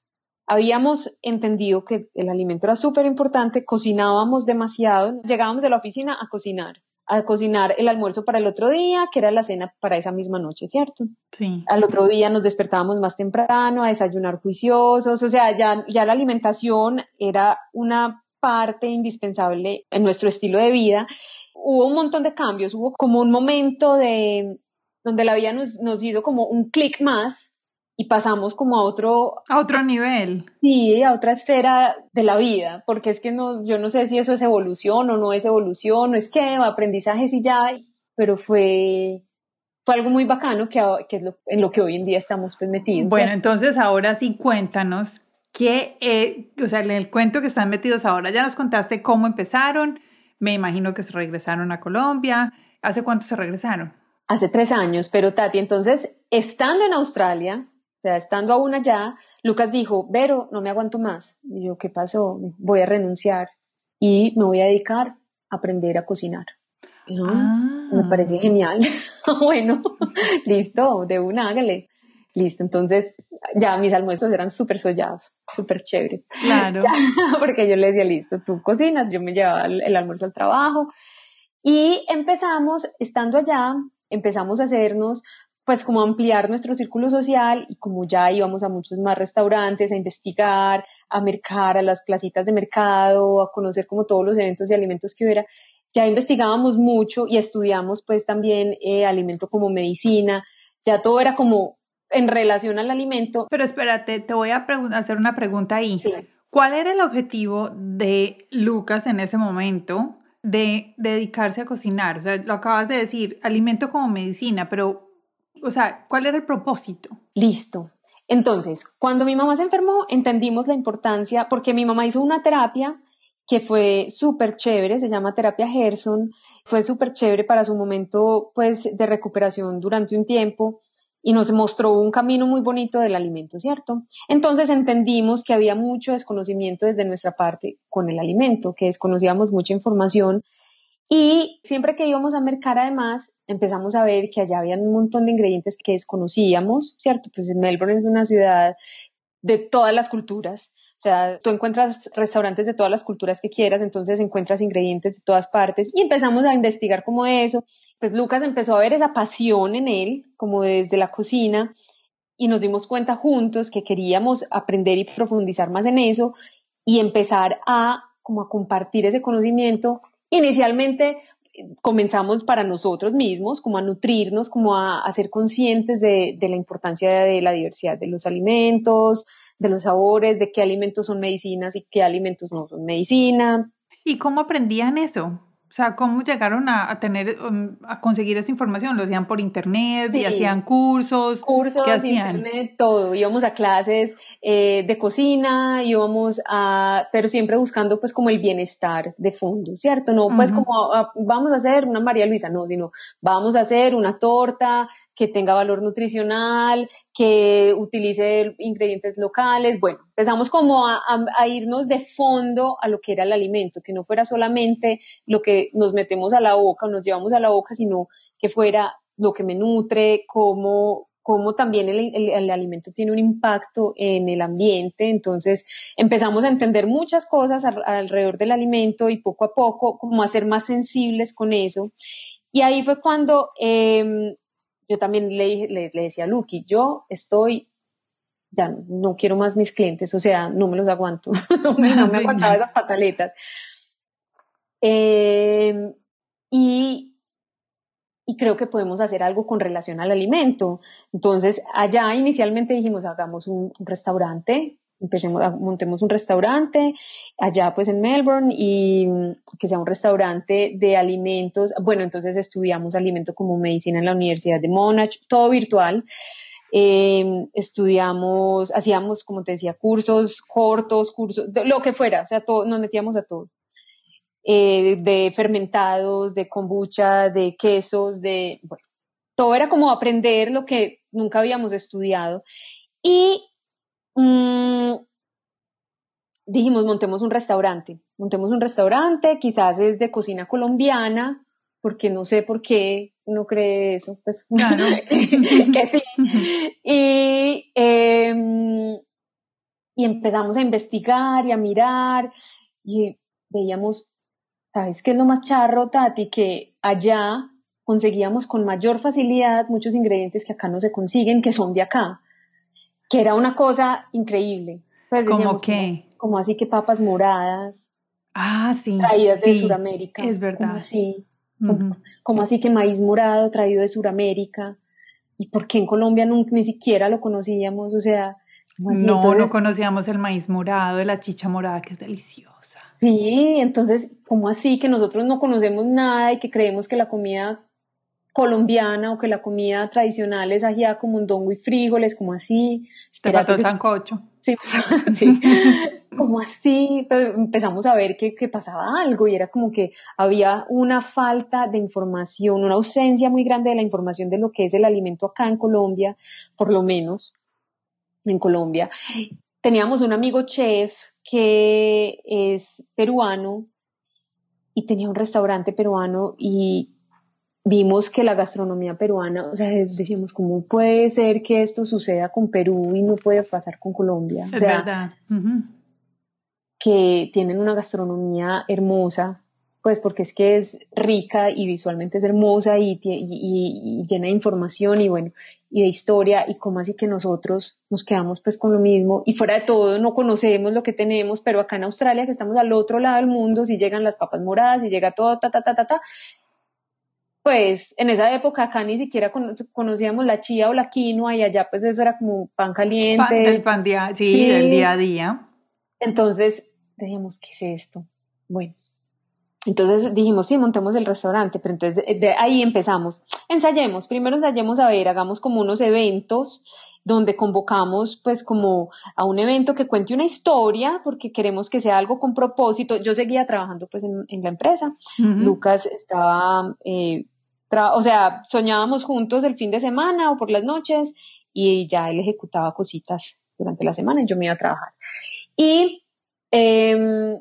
habíamos entendido que el alimento era súper importante, cocinábamos demasiado, llegábamos de la oficina a cocinar, a cocinar el almuerzo para el otro día, que era la cena para esa misma noche, ¿cierto? Sí. Al otro día nos despertábamos más temprano a desayunar juiciosos, o sea, ya, ya la alimentación era una parte indispensable en nuestro estilo de vida. Hubo un montón de cambios, hubo como un momento de donde la vida nos, nos hizo como un clic más y pasamos como a otro... A otro nivel. Sí, a otra esfera de la vida, porque es que no, yo no sé si eso es evolución o no es evolución, no es que aprendizaje sí ya, pero fue, fue algo muy bacano que, que es lo, en lo que hoy en día estamos pues, metidos. Bueno, entonces ahora sí cuéntanos qué, eh, o sea, en el cuento que están metidos ahora, ya nos contaste cómo empezaron, me imagino que se regresaron a Colombia, ¿hace cuánto se regresaron? Hace tres años, pero Tati, entonces, estando en Australia, sea, estando aún allá, Lucas dijo, Vero, no me aguanto más. Y yo, ¿qué pasó? Voy a renunciar y me voy a dedicar a aprender a cocinar. Ah. Me parece genial. bueno, listo, de una, hágale. Listo, entonces ya mis almuerzos eran súper sollados, súper chéveres. Claro. porque yo le decía, listo, tú cocinas, yo me llevaba el almuerzo al trabajo. Y empezamos, estando allá, empezamos a hacernos pues como ampliar nuestro círculo social y como ya íbamos a muchos más restaurantes a investigar, a mercar, a las placitas de mercado, a conocer como todos los eventos de alimentos que hubiera, ya investigábamos mucho y estudiamos pues también eh, alimento como medicina, ya todo era como en relación al alimento. Pero espérate, te voy a hacer una pregunta ahí. ¿Cuál era el objetivo de Lucas en ese momento de dedicarse a cocinar? O sea, lo acabas de decir, alimento como medicina, pero o sea, ¿cuál era el propósito? Listo. Entonces, cuando mi mamá se enfermó, entendimos la importancia, porque mi mamá hizo una terapia que fue súper chévere, se llama terapia Gerson, fue súper chévere para su momento pues de recuperación durante un tiempo y nos mostró un camino muy bonito del alimento, ¿cierto? Entonces entendimos que había mucho desconocimiento desde nuestra parte con el alimento, que desconocíamos mucha información y siempre que íbamos a mercar, además, empezamos a ver que allá había un montón de ingredientes que desconocíamos, ¿cierto? Pues Melbourne es una ciudad de todas las culturas. O sea, tú encuentras restaurantes de todas las culturas que quieras, entonces encuentras ingredientes de todas partes y empezamos a investigar como eso. Pues Lucas empezó a ver esa pasión en él, como desde la cocina, y nos dimos cuenta juntos que queríamos aprender y profundizar más en eso y empezar a como a compartir ese conocimiento Inicialmente comenzamos para nosotros mismos, como a nutrirnos, como a, ser conscientes de, de, la importancia de la diversidad de los alimentos, de los sabores, de qué alimentos son medicinas y qué alimentos no son medicina. ¿Y cómo aprendían eso? O sea, ¿cómo llegaron a, tener, um, a conseguir esa información? ¿Lo hacían por internet? ¿Y hacían cursos? Cursos, ¿Qué hacían? internet, todo. Íbamos a clases eh, de cocina, íbamos a, pero siempre buscando pues como el bienestar de fondo, ¿cierto? No pues como ah, vamos a hacer una María Luisa, no, sino vamos a hacer una torta que tenga valor nutricional, que utilice ingredientes locales. Bueno, empezamos como a, irnos de fondo a lo que era el alimento, que no fuera solamente lo que nos metemos a la boca o nos llevamos a la boca, sino que fuera lo que me nutre, cómo, cómo también el, alimento tiene un impacto en el ambiente. Entonces empezamos a entender muchas cosas alrededor del alimento y poco a poco como a ser más sensibles con eso. Y ahí fue cuando em, yo también le, le, decía a Lucky, yo estoy, ya no, quiero más mis clientes, o sea, no me los aguanto, no me, aguantaba esas pataletas. Em, y, y creo que podemos hacer algo con relación al alimento. Entonces, allá inicialmente dijimos, hagamos un restaurante empecemos, montemos un restaurante allá pues en Melbourne y mm, que sea un restaurante de alimentos. Bueno, entonces estudiamos alimento como medicina en la Universidad de Monash, todo virtual. Em, estudiamos, hacíamos, como te decía, cursos cortos, cursos, lo que fuera, o sea, todo, nos metíamos a todo. Eh, de fermentados, de kombucha, de quesos, de, bueno, todo era como aprender lo que nunca habíamos estudiado. Y Mm, dijimos, montemos un restaurante, montemos un restaurante, quizás es de cocina colombiana, porque no sé por qué uno cree eso, pues claro. que sí. Y, em, y empezamos a investigar y a mirar y veíamos ¿sabes qué es lo más charro, Tati? Que allá conseguíamos con mayor facilidad muchos ingredientes que acá no se consiguen, que son de acá, que era una cosa increíble. Pues ¿Cómo qué? Como, así que papas moradas. Ah, sí. Traídas de Sudamérica. Es verdad. Como así, como, así que maíz morado traído de Sudamérica. ¿Y por qué en Colombia ni siquiera lo conocíamos? O sea, no, no conocíamos el maíz morado, de la chicha morada, que es deliciosa. Sí, entonces, ¿cómo así que nosotros no conocemos nada y que creemos que la comida colombiana o que la comida tradicional es allá como un dongo y frijoles, como así? Te faltó sancocho. Sí, sí. como así, pero empezamos a ver que, que, pasaba algo y era como que había una falta de información, una ausencia muy grande de la información de lo que es el alimento acá en Colombia, por lo menos en Colombia. Teníamos un amigo chef que es peruano y tenía un restaurante peruano y vimos que la gastronomía peruana, o sea, decimos, ¿cómo puede ser que esto suceda con Perú y no puede pasar con Colombia? Es verdad. Que tienen una gastronomía hermosa, pues porque es que es rica y visualmente es hermosa y, llena de información y bueno, y de historia y como así que nosotros nos quedamos pues con lo mismo y fuera de todo no conocemos lo que tenemos, pero acá en Australia que estamos al otro lado del mundo, si llegan las papas moradas, y llega todo, ta, ta, ta, ta, ta, pues en esa época acá ni siquiera conocíamos la chía o la quinoa y allá pues eso era como pan caliente. Pan, el pan día, sí, sí, del día a día. Entonces decíamos, ¿qué es esto? Bueno, entonces dijimos, sí, montemos el restaurante, pero entonces de, ahí empezamos. Ensayemos, primero ensayemos a ver, hagamos como unos eventos donde convocamos pues como a un evento que cuente una historia, porque queremos que sea algo con propósito. Yo seguía trabajando pues en, la empresa, Lucas estaba, eh, o sea, soñábamos juntos el fin de semana o por las noches y ya él ejecutaba cositas durante la semana y yo me iba a trabajar. Y em,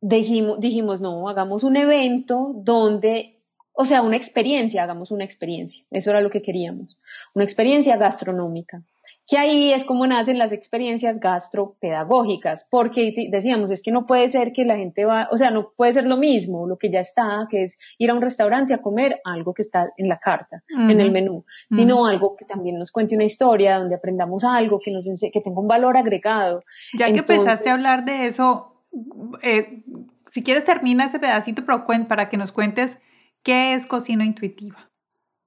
dijimos, dijimos, no, hagamos un evento donde, o sea, una experiencia, hagamos una experiencia. Eso era lo que queríamos, una experiencia gastronómica. Que ahí es como nacen las experiencias gastropedagógicas, porque decíamos, es que no puede ser que la gente va, o sea, no puede ser lo mismo, lo que ya está, que es ir a un restaurante a comer algo que está en la carta, en el menú, sino algo que también nos cuente una historia, donde aprendamos algo, que, nos que tenga un valor agregado. Ya que empezaste a hablar de eso, eh, si quieres termina ese pedacito pero para que nos cuentes qué es cocina intuitiva.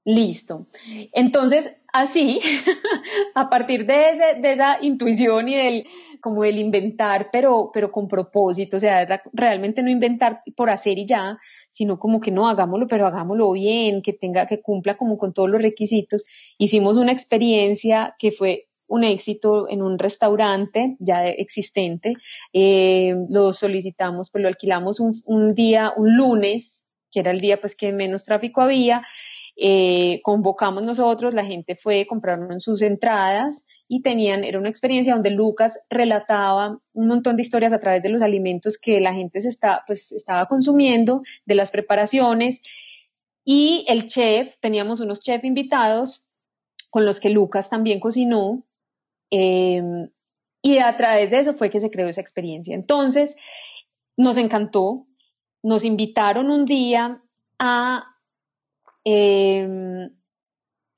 Listo. Entonces, así, a partir de, esa intuición y del como del inventar, pero, pero con propósito, o sea, realmente no inventar por hacer y ya, sino como que no hagámoslo, pero hagámoslo bien, que tenga, que cumpla como con todos los requisitos. Hicimos una experiencia que fue un éxito en un restaurante ya existente. Eh, lo solicitamos, pues lo alquilamos un, día, un lunes, que era el día pues que menos tráfico había. Eh, convocamos nosotros, la gente fue, compraron sus entradas y tenían, era una experiencia donde Lucas relataba un montón de historias a través de los alimentos que la gente se está, pues, estaba consumiendo, de las preparaciones. Y el chef, teníamos unos chefs invitados con los que Lucas también cocinó Em, y a través de eso fue que se creó esa experiencia. Entonces, nos encantó, nos invitaron un día a... Em,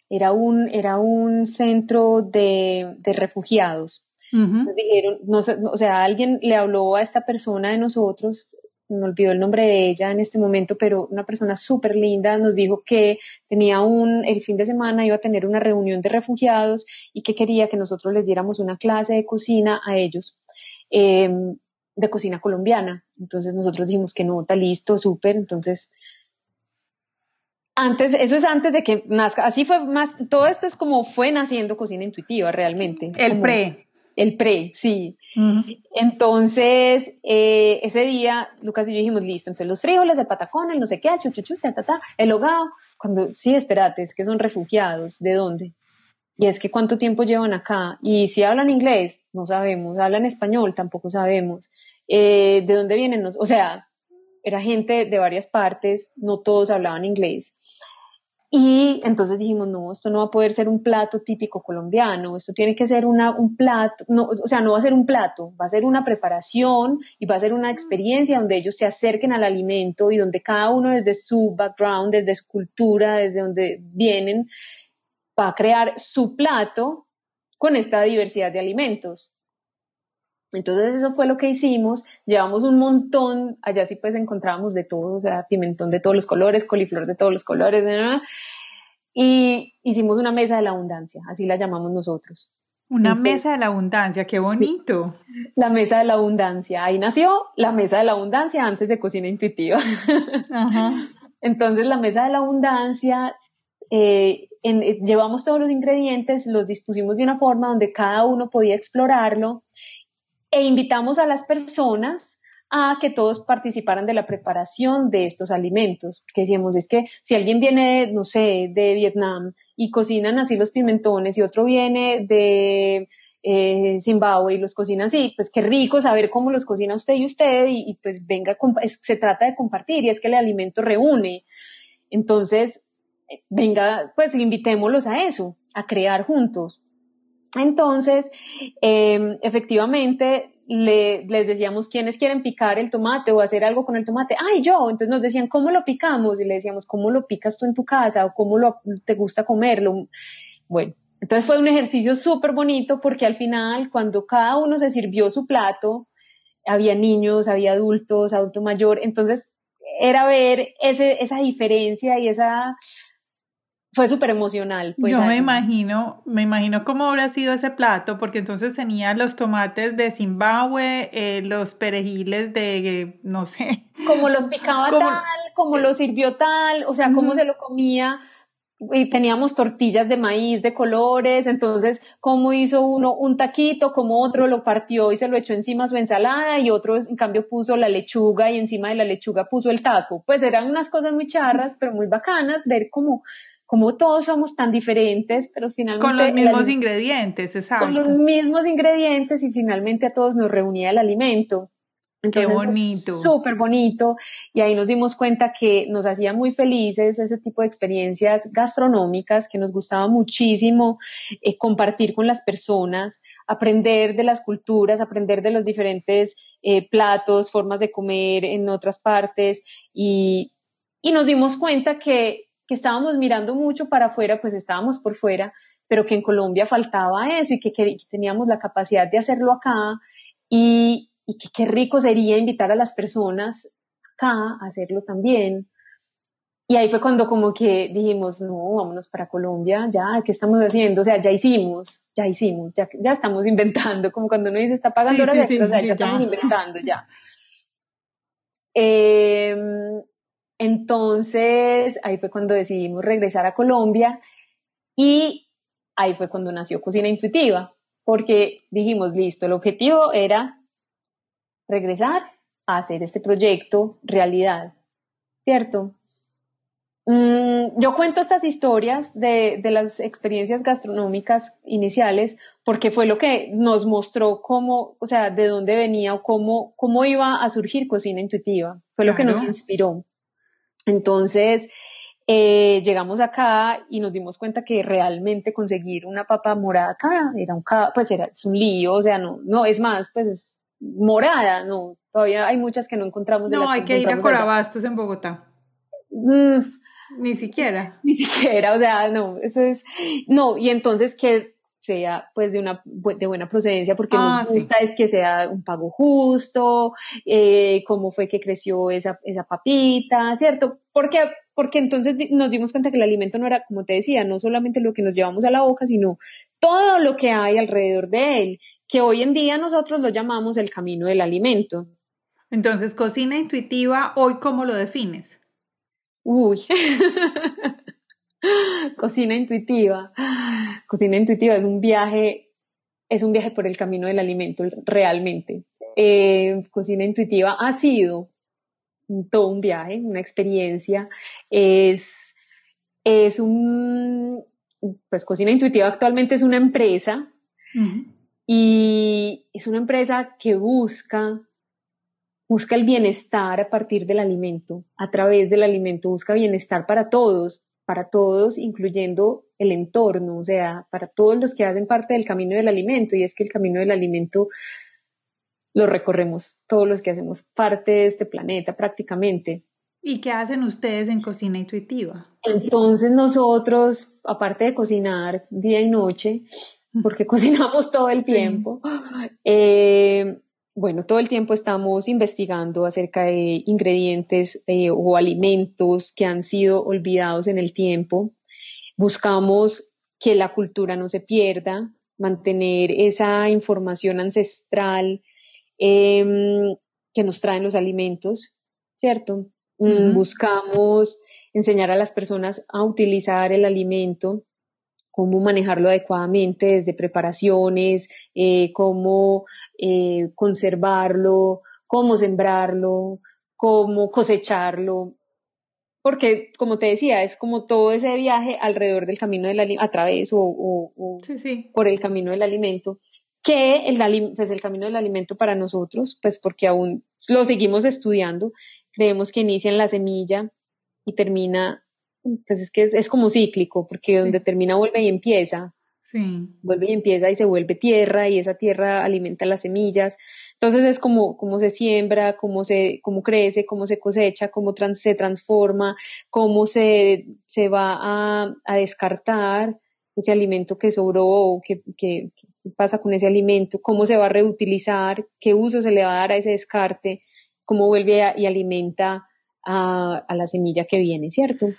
era, un, era un centro de, refugiados. Nos dijeron, o sea, alguien le habló a esta persona de nosotros, me olvidó el nombre de ella en este momento, pero una persona súper linda nos dijo que tenía un, el fin de semana iba a tener una reunión de refugiados y que quería que nosotros les diéramos una clase de cocina a ellos, em, de cocina colombiana. Entonces nosotros dijimos que no, está listo, súper, entonces... Antes, eso es antes de que nazca, así fue más, todo esto es como fue naciendo cocina intuitiva realmente. el pre. El pre, sí. Entonces, eh, ese día, Lucas y yo dijimos, listo, entonces los frijoles, el patacón, el no sé qué, el chuchuchu, ta, ta, ta, el hogado. Cuando, sí, espérate, es que son refugiados, ¿de dónde? Y es que cuánto tiempo llevan acá. Y si hablan inglés, no sabemos. Hablan español, tampoco sabemos. Eh, ¿De dónde vienen? O sea, era gente de varias partes, no todos hablaban inglés. Y entonces dijimos, no, esto no va a poder ser un plato típico colombiano, esto tiene que ser una, un plato, no, o sea, no va a ser un plato, va a ser una preparación y va a ser una experiencia donde ellos se acerquen al alimento y donde cada uno desde su background, desde su cultura, desde donde vienen, va a crear su plato con esta diversidad de alimentos. Entonces eso fue lo que hicimos, llevamos un montón, allá sí pues encontrábamos de todo, o sea, pimentón de todos los colores, coliflor de todos los colores, y hicimos una mesa de la abundancia, así la llamamos nosotros. Una mesa de la abundancia, qué bonito. La mesa de la abundancia, ahí nació la mesa de la abundancia antes de cocina intuitiva. Entonces la mesa de la abundancia, eh, llevamos todos los ingredientes, los dispusimos de una forma donde cada uno podía explorarlo e invitamos a las personas a que todos participaran de la preparación de estos alimentos, porque decíamos, es que si alguien viene, no sé, de Vietnam y cocinan así los pimentones y otro viene de eh, Zimbabue y los cocinan así, pues qué rico saber cómo los cocina usted y usted y, pues venga, se trata de compartir y es que el alimento reúne. Entonces, eh, venga, pues invitémoslos a eso, a crear juntos. Entonces, em, efectivamente, les decíamos quiénes quieren picar el tomate o hacer algo con el tomate. ¡Ay, yo! Entonces nos decían, ¿cómo lo picamos? Y le decíamos, ¿cómo lo picas tú en tu casa? ¿O cómo lo, te gusta comerlo? Bueno, entonces fue un ejercicio súper bonito porque al final, cuando cada uno se sirvió su plato, había niños, había adultos, adulto mayor, entonces era ver esa diferencia y esa fue súper emocional. Pues, Yo me imagino, me imagino cómo habrá sido ese plato, porque entonces tenía los tomates de Zimbabue, eh, los perejiles de, no sé. Como los picaba tal, como lo sirvió tal, o sea, cómo se lo comía. Y teníamos tortillas de maíz de colores, entonces, cómo hizo uno un taquito, como otro lo partió y se lo echó encima su ensalada, y otro, en cambio, puso la lechuga y encima de la lechuga puso el taco. Pues eran unas cosas muy charras, pero muy bacanas, ver cómo como todos somos tan diferentes, pero finalmente... Con los mismos ingredientes, exacto. Con los mismos ingredientes y finalmente a todos nos reunía el alimento. Qué bonito. Súper bonito. Y ahí nos dimos cuenta que nos hacía muy felices ese tipo de experiencias gastronómicas, que nos gustaba muchísimo eh, compartir con las personas, aprender de las culturas, aprender de los diferentes eh, platos, formas de comer en otras partes. Y, y nos dimos cuenta que que estábamos mirando mucho para afuera, pues estábamos por fuera, pero que en Colombia faltaba eso y que, teníamos la capacidad de hacerlo acá y, que qué rico sería invitar a las personas acá a hacerlo también. Y ahí fue cuando como que dijimos, no, vámonos para Colombia, ya, ¿qué estamos haciendo? O sea, ya hicimos, ya hicimos, ya, ya estamos inventando, como cuando uno dice, está pagando horas o sea, ya, estamos inventando, ya. Eh, entonces, ahí fue cuando decidimos regresar a Colombia y ahí fue cuando nació Cocina Intuitiva, porque dijimos, listo, el objetivo era regresar a hacer este proyecto realidad, ¿cierto? Mm, yo cuento estas historias de, las experiencias gastronómicas iniciales porque fue lo que nos mostró cómo, o sea, de dónde venía o cómo, cómo iba a surgir cocina intuitiva. Fue lo que nos inspiró. Entonces, eh, llegamos acá y nos dimos cuenta que realmente conseguir una papa morada acá era un, pues era, es un lío, o sea, no, no, es más, pues es morada, no, todavía hay muchas que no encontramos. no, hay que, ir a Corabastos en Bogotá. Mm. ni siquiera. Ni siquiera, o sea, no, eso es, no, y entonces que sea pues de una de buena procedencia porque nos ah, gusta es que sea un pago justo, eh, cómo fue que creció esa, esa papita, ¿cierto? Porque, porque entonces nos dimos cuenta que el alimento no era, como te decía, no solamente lo que nos llevamos a la boca, sino todo lo que hay alrededor de él, que hoy en día nosotros lo llamamos el camino del alimento. Entonces, cocina intuitiva, ¿hoy cómo lo defines? Uy. Cocina intuitiva. Cocina intuitiva es un viaje, es un viaje por el camino del alimento realmente. Eh, cocina intuitiva ha sido todo un viaje, una experiencia. Es, es un, pues Cocina Intuitiva actualmente es una empresa y es una empresa que busca busca el bienestar a partir del alimento, a través del alimento, busca bienestar para todos, para todos, incluyendo el entorno, o sea, para todos los que hacen parte del camino del alimento, y es que el camino del alimento lo recorremos todos los que hacemos parte de este planeta prácticamente. ¿Y qué hacen ustedes en Cocina Intuitiva? Entonces nosotros, aparte de cocinar día y noche, porque cocinamos todo el tiempo, eh, bueno, todo el tiempo estamos investigando acerca de ingredientes eh, o alimentos que han sido olvidados en el tiempo. Buscamos que la cultura no se pierda, mantener esa información ancestral em, que nos traen los alimentos, ¿cierto? Mm, buscamos enseñar a las personas a utilizar el alimento cómo manejarlo adecuadamente desde preparaciones, eh, cómo eh, conservarlo, cómo sembrarlo, cómo cosecharlo. Porque, como te decía, es como todo ese viaje alrededor del camino del alimento, a través o, por el camino del alimento, que el, pues el camino del alimento para nosotros, pues porque aún lo seguimos estudiando, creemos que inicia en la semilla y termina pues es que es, como cíclico, porque donde termina vuelve y empieza. Sí. Vuelve y empieza y se vuelve tierra y esa tierra alimenta las semillas. Entonces es como cómo se siembra, cómo se cómo crece, cómo se cosecha, cómo se transforma, cómo se, se va a, a, descartar ese alimento que sobró, qué, qué, pasa con ese alimento, cómo se va a reutilizar, qué uso se le va a dar a ese descarte, cómo vuelve y alimenta a, a la semilla que viene, ¿cierto?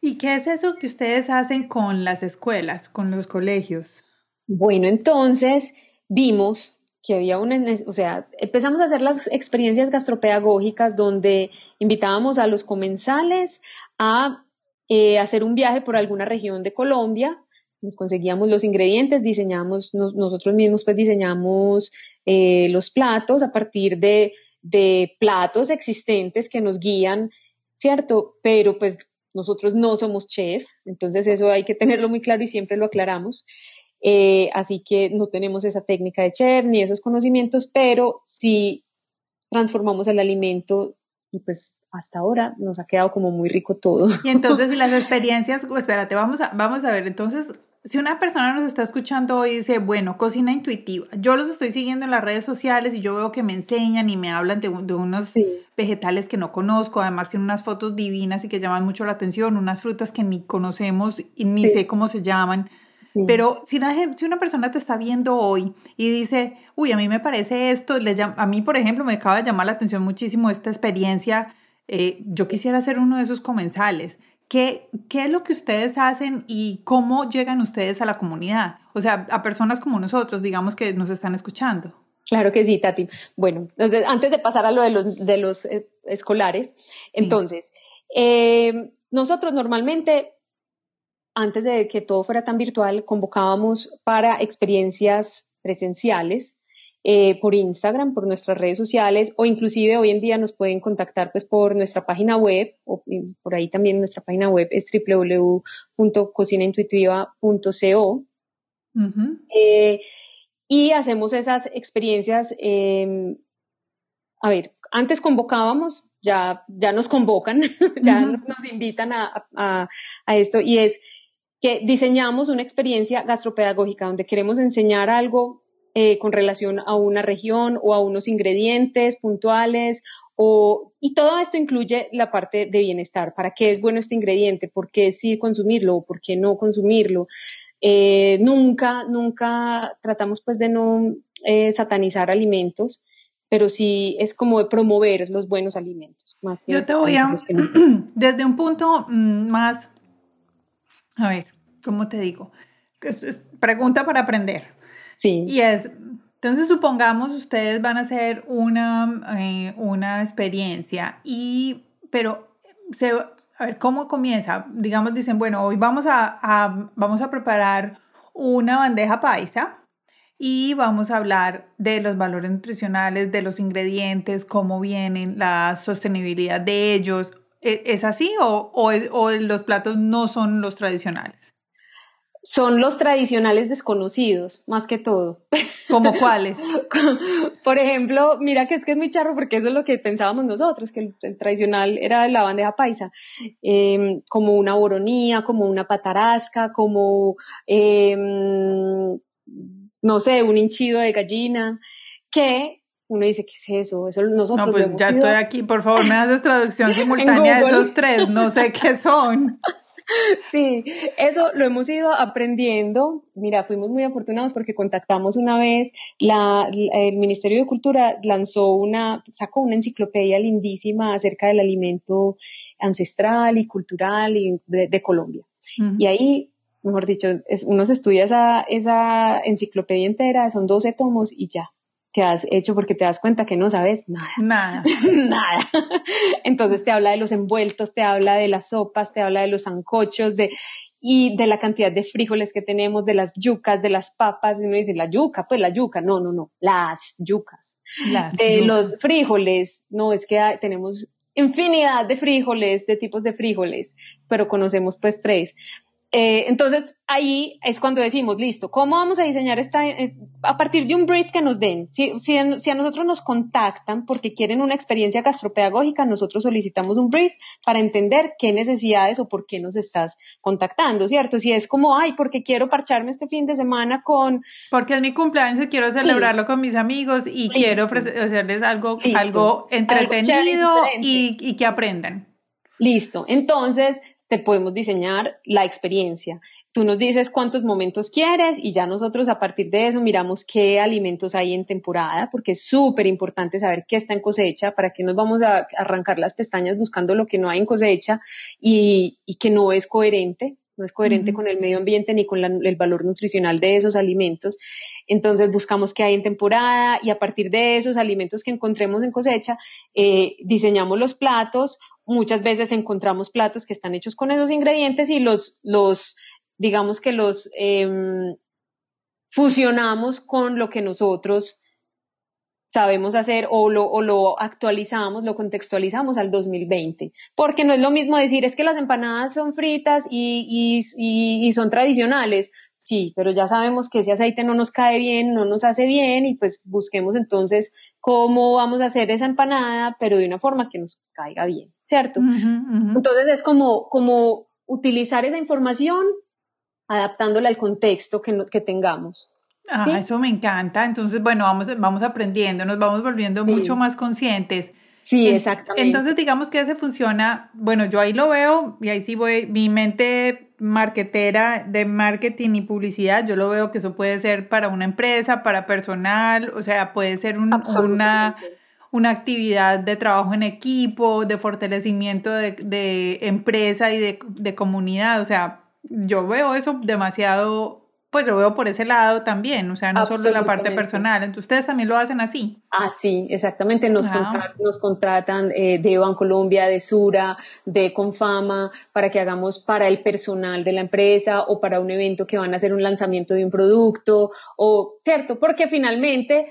¿Y qué es eso que ustedes hacen con las escuelas, con los colegios? Bueno, entonces vimos que había una, o sea, empezamos a hacer las experiencias gastropedagógicas donde invitábamos a los comensales a eh, hacer un viaje por alguna región de Colombia, nos conseguíamos los ingredientes, diseñamos, nosotros mismos pues diseñamos eh, los platos a partir de, de platos existentes que nos guían, ¿cierto? Pero pues nosotros no somos chef, entonces eso hay que tenerlo muy claro y siempre lo aclaramos. Eh, así que no tenemos esa técnica de chef ni esos conocimientos, pero sí transformamos el alimento y pues hasta ahora nos ha quedado como muy rico todo. Y entonces las experiencias, pues, espérate, vamos a, vamos a ver, entonces si una persona nos está escuchando hoy y dice, bueno, cocina intuitiva, yo los estoy siguiendo en las redes sociales y yo veo que me enseñan y me hablan de, unos vegetales que no conozco, además tienen unas fotos divinas y que llaman mucho la atención, unas frutas que ni conocemos y ni sé cómo se llaman. Pero si, si una persona te está viendo hoy y dice, uy, a mí me parece esto, le a mí, por ejemplo, me acaba de llamar la atención muchísimo esta experiencia, eh, yo quisiera ser uno de esos comensales ¿Qué, ¿Qué es lo que ustedes hacen y cómo llegan ustedes a la comunidad? O sea, a personas como nosotros, digamos que nos están escuchando. Claro que sí, Tati. Bueno, antes de pasar a lo de los, de los eh, escolares, entonces, eh, nosotros normalmente, antes de que todo fuera tan virtual, convocábamos para experiencias presenciales eh, por Instagram, por nuestras redes sociales o inclusive hoy en día nos pueden contactar pues por nuestra página web o por ahí también nuestra página web es www.cocinaintuitiva.co eh, y hacemos esas experiencias em, a ver, antes convocábamos, ya, ya nos convocan, ya nos invitan a, a, a esto y es que diseñamos una experiencia gastropedagógica donde queremos enseñar algo eh, con relación a una región o a unos ingredientes puntuales o, y todo esto incluye la parte de bienestar. ¿Para qué es bueno este ingrediente? ¿Por qué sí consumirlo o por qué no consumirlo? Eh, nunca, nunca tratamos pues de no eh, satanizar alimentos, pero sí es como de promover los buenos alimentos. Más Yo te voy a, desde un punto mm, más, a ver, ¿cómo te digo? Pregunta para aprender. Sí. Y es, entonces supongamos ustedes van a hacer una, eh, una experiencia y, pero se, a ver, ¿cómo comienza? Digamos, dicen, bueno, hoy vamos a, a, vamos a preparar una bandeja paisa y vamos a hablar de los valores nutricionales, de los ingredientes, cómo vienen, la sostenibilidad de ellos. ¿E, ¿Es así o, o, o los platos no son los tradicionales? Son los tradicionales desconocidos, más que todo. ¿Como cuáles? Por ejemplo, mira que es que es muy charro porque eso es lo que pensábamos nosotros, que el, tradicional era la bandeja paisa, em, como una boronía, como una patarasca, como, em, no sé, un hinchido de gallina, que uno dice, ¿qué es eso? Eso nosotros No, pues ya estoy aquí, por favor, me haces traducción simultánea de esos tres, no sé qué son. Sí, eso lo hemos ido aprendiendo. Mira, fuimos muy afortunados porque contactamos una vez, la, el Ministerio de Cultura lanzó una, sacó una enciclopedia lindísima acerca del alimento ancestral y cultural de, Colombia. Y ahí, mejor dicho, es, uno se estudia esa, esa enciclopedia entera, son 12 tomos y ya, que has hecho porque te das cuenta que no sabes nada. Nada. nada. Entonces te habla de los envueltos, te habla de las sopas, te habla de los zancochos, de y de la cantidad de frijoles que tenemos, de las yucas, de las papas, y uno dice, la yuca, pues la yuca, no, no, no, las yucas. de los frijoles, no, es que tenemos infinidad de frijoles, de tipos de frijoles, pero conocemos pues tres. Eh, entonces, ahí es cuando decimos, listo, ¿cómo vamos a diseñar esta, eh, a partir de un brief que nos den? Si, si, a nosotros nos contactan porque quieren una experiencia gastropedagógica, nosotros solicitamos un brief para entender qué necesidades o por qué nos estás contactando, ¿cierto? Si es como, ay, porque quiero parcharme este fin de semana con... Porque es mi cumpleaños y quiero celebrarlo con mis amigos y quiero ofrecerles algo, algo entretenido y, y que aprendan. Listo. Entonces, te podemos diseñar la experiencia. Tú nos dices cuántos momentos quieres y ya nosotros a partir de eso miramos qué alimentos hay en temporada, porque es súper importante saber qué está en cosecha, para que nos vamos a arrancar las pestañas buscando lo que no hay en cosecha y, que no es coherente, no es coherente con el medio ambiente ni con el valor nutricional de esos alimentos. Entonces buscamos qué hay en temporada y a partir de esos alimentos que encontremos en cosecha, eh, diseñamos los platos muchas veces encontramos platos que están hechos con esos ingredientes y los, los digamos que los em, fusionamos con lo que nosotros sabemos hacer o lo, o lo actualizamos, lo contextualizamos al 2020. Porque no es lo mismo decir es que las empanadas son fritas y, y, y son tradicionales. Sí, pero ya sabemos que ese aceite no nos cae bien, no nos hace bien y pues busquemos entonces cómo vamos a hacer esa empanada, pero de una forma que nos caiga bien. ¿Cierto? Entonces es como, como utilizar esa información adaptándola al contexto que, que tengamos. Ah, eso me encanta. Entonces, bueno, vamos, vamos aprendiendo, nos vamos volviendo mucho más conscientes. Sí, exactamente. Entonces, digamos que ese funciona, bueno, yo ahí lo veo y ahí sí voy, mi mente marketera de marketing y publicidad, yo lo veo que eso puede ser para una empresa, para personal, o sea, puede ser una una actividad de trabajo en equipo, de fortalecimiento de, empresa y de, comunidad. O sea, yo veo eso demasiado, pues lo veo por ese lado también, o sea, no solo la parte personal. Entonces, ustedes también lo hacen así. Ah, sí, exactamente. Nos, contratan, nos contratan eh, de Bancolombia, de Sura, de Confama, para que hagamos para el personal de la empresa o para un evento que van a hacer un lanzamiento de un producto, o, ¿cierto? Porque finalmente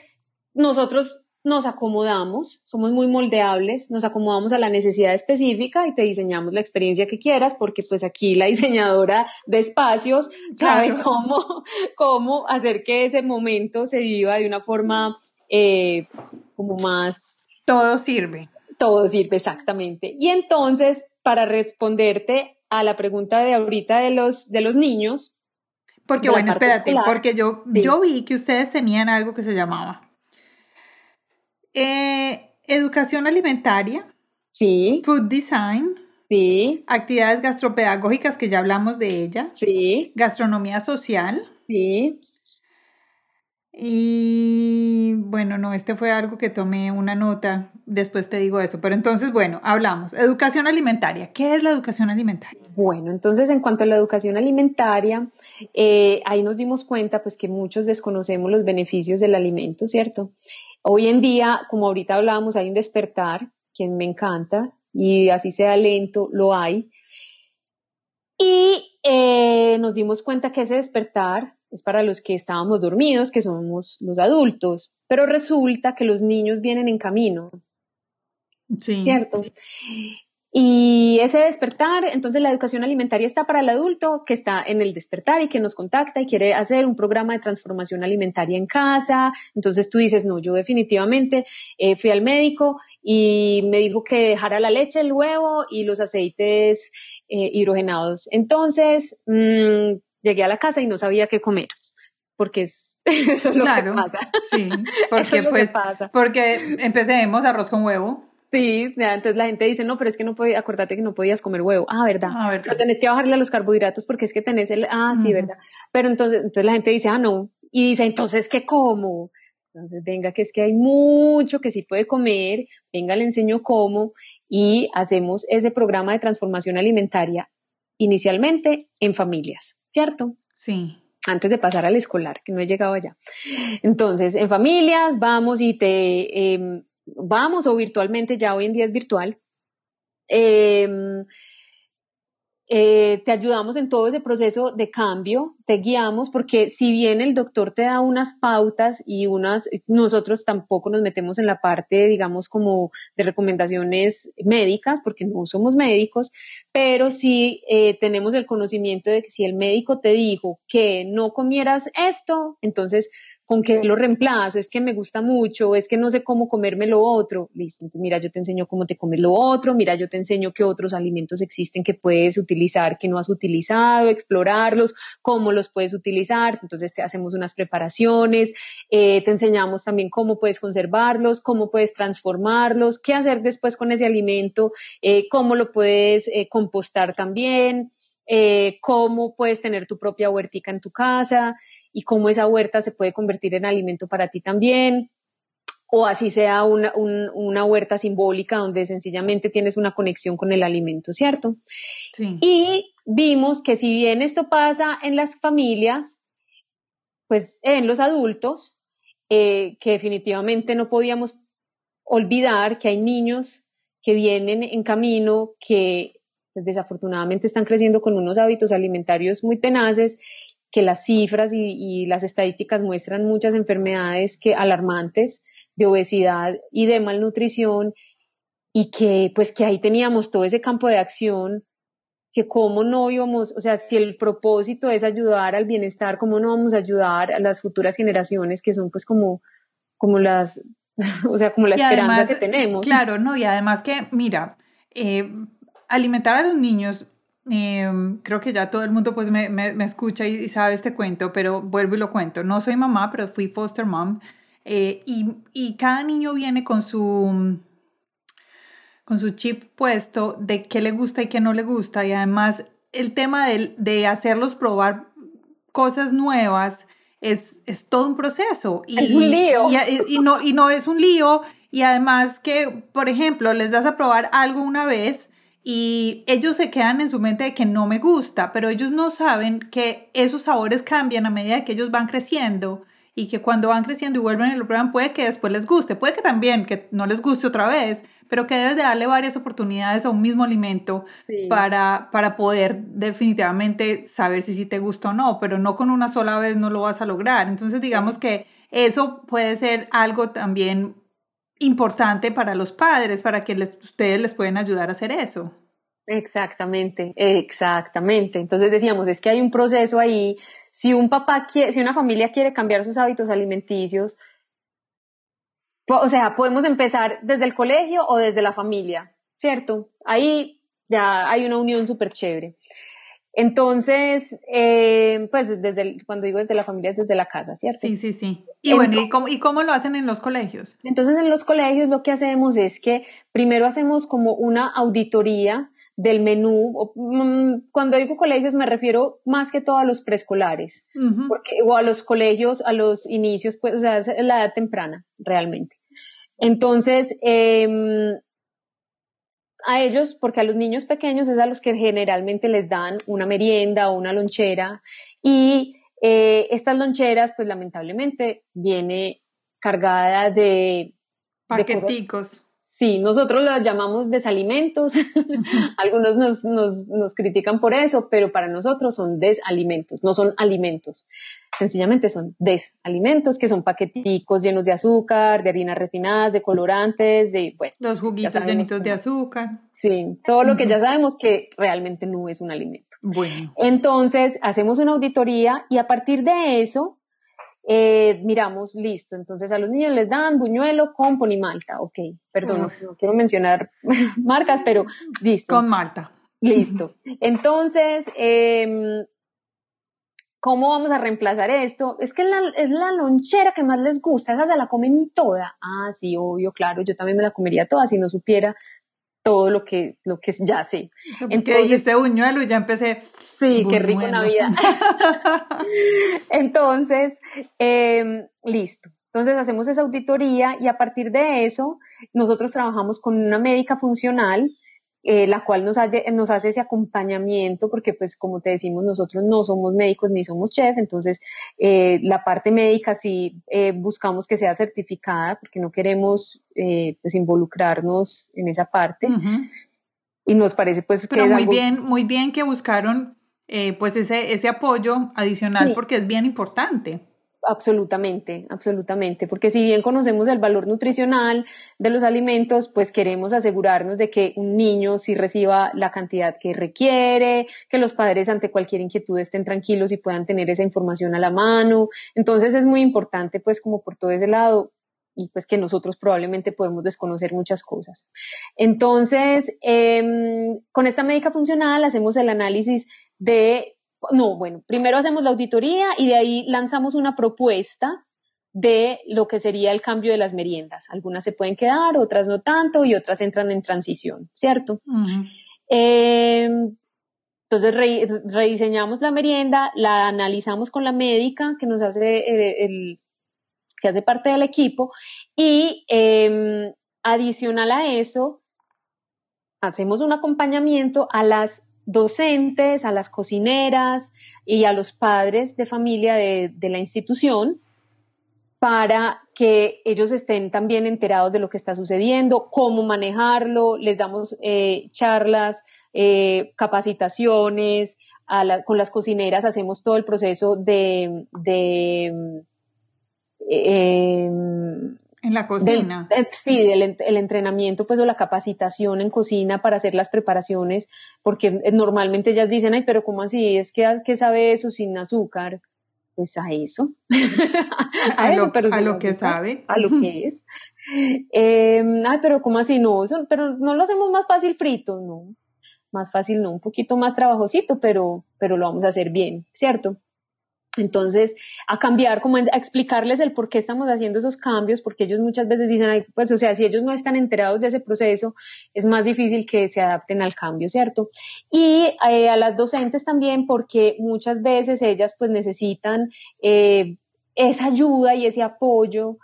nosotros nos acomodamos, somos muy moldeables, nos acomodamos a la necesidad específica y te diseñamos la experiencia que quieras, porque pues aquí la diseñadora de espacios sabe cómo, cómo hacer que ese momento se viva de una forma eh, como más... Todo sirve. Todo sirve, exactamente. Y entonces, para responderte a la pregunta de ahorita de los, de los niños. Porque bueno, espérate, porque yo, yo vi que ustedes tenían algo que se llamaba eh, educación alimentaria. Sí. Food design. Sí. Actividades gastropedagógicas, que ya hablamos de ella. Sí. Gastronomía social. Sí. Y bueno, no, este fue algo que tomé una nota, después te digo eso, pero entonces, bueno, hablamos. Educación alimentaria. ¿Qué es la educación alimentaria? Bueno, entonces en cuanto a la educación alimentaria, eh, ahí nos dimos cuenta pues que muchos desconocemos los beneficios del alimento, ¿cierto? Hoy en día, como ahorita hablábamos, hay un despertar, quien me encanta, y así sea lento, lo hay. Y eh, nos dimos cuenta que ese despertar es para los que estábamos dormidos, que somos los adultos, pero resulta que los niños vienen en camino. Sí. ¿Cierto? Y ese despertar, entonces la educación alimentaria está para el adulto que está en el despertar y que nos contacta y quiere hacer un programa de transformación alimentaria en casa. Entonces tú dices, no, yo definitivamente eh, fui al médico y me dijo que dejara la leche, el huevo y los aceites eh, hidrogenados. Entonces mmm, llegué a la casa y no sabía qué comer, porque es, eso es lo que pasa. Sí, porque, pues, porque empecemos arroz con huevo. Sí, entonces la gente dice, no, pero es que no podía, acordate que no podías comer huevo. Ah, verdad. Ah, verdad. Pero tenés que bajarle a los carbohidratos porque es que tenés el, ah, sí, verdad. Pero entonces, entonces la gente dice, ah, no. Y dice, entonces, ¿qué como? Entonces, venga, que es que hay mucho que sí puede comer, venga, le enseño cómo y hacemos ese programa de transformación alimentaria inicialmente en familias, ¿cierto? Sí. Antes de pasar al escolar, que no he llegado allá. Entonces, en familias vamos y te... Em, vamos o virtualmente, ya hoy en día es virtual, em, eh, te ayudamos en todo ese proceso de cambio, te guiamos, porque si bien el doctor te da unas pautas y unas, nosotros tampoco nos metemos en la parte, digamos, como de recomendaciones médicas, porque no somos médicos, pero sí eh, tenemos el conocimiento de que si el médico te dijo que no comieras esto, entonces con qué lo reemplazo, es que me gusta mucho, es que no sé cómo comerme lo otro, listo, mira, yo te enseño cómo te comes lo otro, mira, yo te enseño qué otros alimentos existen que puedes utilizar, que no has utilizado, explorarlos, cómo los puedes utilizar, entonces te hacemos unas preparaciones, eh, te enseñamos también cómo puedes conservarlos, cómo puedes transformarlos, qué hacer después con ese alimento, eh, cómo lo puedes eh, compostar también. cómo puedes tener tu propia huertica en tu casa, y cómo esa huerta se puede convertir en alimento para ti también, o así sea una, una, huerta simbólica donde sencillamente tienes una conexión con el alimento, ¿cierto? Sí. Y vimos que si bien esto pasa en las familias, pues en los adultos, eh, que definitivamente no podíamos olvidar que hay niños que vienen en camino, que pues, desafortunadamente están creciendo con unos hábitos alimentarios muy tenaces que las cifras y, las estadísticas muestran muchas enfermedades que alarmantes de obesidad y de malnutrición y que pues que ahí teníamos todo ese campo de acción que cómo no íbamos, o sea, si el propósito es ayudar al bienestar, cómo no vamos a ayudar a las futuras generaciones que son pues como, como las, o sea, como la esperanza que tenemos. Claro, no, y además que, mira, eh, alimentar a los niños Em, creo que ya todo el mundo pues me, me, escucha y, sabe este cuento, pero vuelvo y lo cuento. No soy mamá, pero fui foster mom. Eh, y, y, cada niño viene con su, con su chip puesto de qué le gusta y qué no le gusta. Y además el tema de, de hacerlos probar cosas nuevas es, es todo un proceso. Y, es un lío. Y, y, no, y no es un lío. Y además que, por ejemplo, les das a probar algo una vez y ellos se quedan en su mente de que no me gusta, pero ellos no saben que esos sabores cambian a medida que ellos van creciendo y que cuando van creciendo y vuelven y lo prueban puede que después les guste, puede que también que no les guste otra vez, pero que debes de darle varias oportunidades a un mismo alimento para, para poder definitivamente saber si sí te gusta o no, pero no con una sola vez no lo vas a lograr. Entonces digamos que eso puede ser algo también importante para los padres, para que les, ustedes les pueden ayudar a hacer eso. Exactamente, exactamente. Entonces decíamos, es que hay un proceso ahí. Si un papá quiere, si una familia quiere cambiar sus hábitos alimenticios, o sea, podemos empezar desde el colegio o desde la familia, ¿cierto? Ahí ya hay una unión súper chévere. Entonces, eh, pues desde cuando digo desde la familia es desde la casa, ¿cierto? Sí, sí, sí. Y bueno, ¿y cómo, ¿y cómo lo hacen en los colegios? Entonces, en los colegios lo que hacemos es que primero hacemos como una auditoría del menú. Mm, cuando digo colegios me refiero más que todo a los preescolares, porque, o a los colegios, a los inicios, pues, o sea, es la edad temprana, realmente. Entonces, eh, a ellos, porque a los niños pequeños es a los que generalmente les dan una merienda o una lonchera y eh, estas loncheras, pues lamentablemente, viene cargada de... Paqueticos. Sí, nosotros las llamamos desalimentos, algunos nos, nos, nos, critican por eso, pero para nosotros son desalimentos, no son alimentos, sencillamente son desalimentos, que son paqueticos llenos de azúcar, de harinas refinadas, de colorantes, de, bueno. Los juguitos llenitos de azúcar. Sí, todo lo que ya sabemos que realmente no es un alimento. Bueno. Entonces, hacemos una auditoría y a partir de eso, eh, miramos, listo, entonces a los niños les dan buñuelo con ponimalta, ok, perdón, no, quiero mencionar marcas, pero listo. Con malta. Listo. Entonces, em, ¿cómo vamos a reemplazar esto? Es que es la lonchera que más les gusta, esa se la comen toda. Ah, sí, obvio, claro, yo también me la comería toda si no supiera todo lo que, lo que ya sé. Entonces, dijiste buñuelo y ya empecé. Sí, qué rico Navidad. Entonces, em, listo. Entonces hacemos esa auditoría y a partir de eso nosotros trabajamos con una médica funcional eh, la cual nos, nos hace ese acompañamiento, porque pues como te decimos, nosotros no somos médicos ni somos chef, entonces eh, la parte médica sí eh, buscamos que sea certificada, porque no queremos pues involucrarnos en esa parte. Y nos parece pues que... muy bien, muy bien que buscaron pues ese, ese apoyo adicional, porque es bien importante. Absolutamente, absolutamente, porque si bien conocemos el valor nutricional de los alimentos, pues queremos asegurarnos de que un niño sí reciba la cantidad que requiere, que los padres ante cualquier inquietud estén tranquilos y puedan tener esa información a la mano. Entonces es muy importante, pues como por todo ese lado, y pues que nosotros probablemente podemos desconocer muchas cosas. Entonces, em, con esta médica funcional hacemos el análisis de no, bueno, primero hacemos la auditoría y de ahí lanzamos una propuesta de lo que sería el cambio de las meriendas. Algunas se pueden quedar, otras no tanto y otras entran en transición, ¿cierto? Em, entonces rediseñamos la merienda, la analizamos con la médica que nos hace eh, el, que hace parte del equipo y em, adicional a eso hacemos un acompañamiento a las docentes, a las cocineras y a los padres de familia de, la institución para que ellos estén también enterados de lo que está sucediendo, cómo manejarlo, les damos eh, charlas, eh, capacitaciones, con las cocineras hacemos todo el proceso de, eh, en la cocina. sí, el, el, entrenamiento, pues, o la capacitación en cocina para hacer las preparaciones, porque eh, normalmente ellas dicen, ay, pero ¿cómo así? Es que, ¿qué sabe eso sin azúcar? Pues a eso. a, eso, lo, pero a lo que sabe. A lo que es. Em, ay, pero ¿cómo así? No, pero no lo hacemos más fácil frito, no. Más fácil, no, un poquito más trabajosito, pero, pero lo vamos a hacer bien, ¿cierto? Entonces, a cambiar, como a explicarles el por qué estamos haciendo esos cambios, porque ellos muchas veces dicen, pues, o sea, si ellos no están enterados de ese proceso, es más difícil que se adapten al cambio, ¿cierto? Y eh, a las docentes también, porque muchas veces ellas, pues, necesitan eh, esa ayuda y ese apoyo,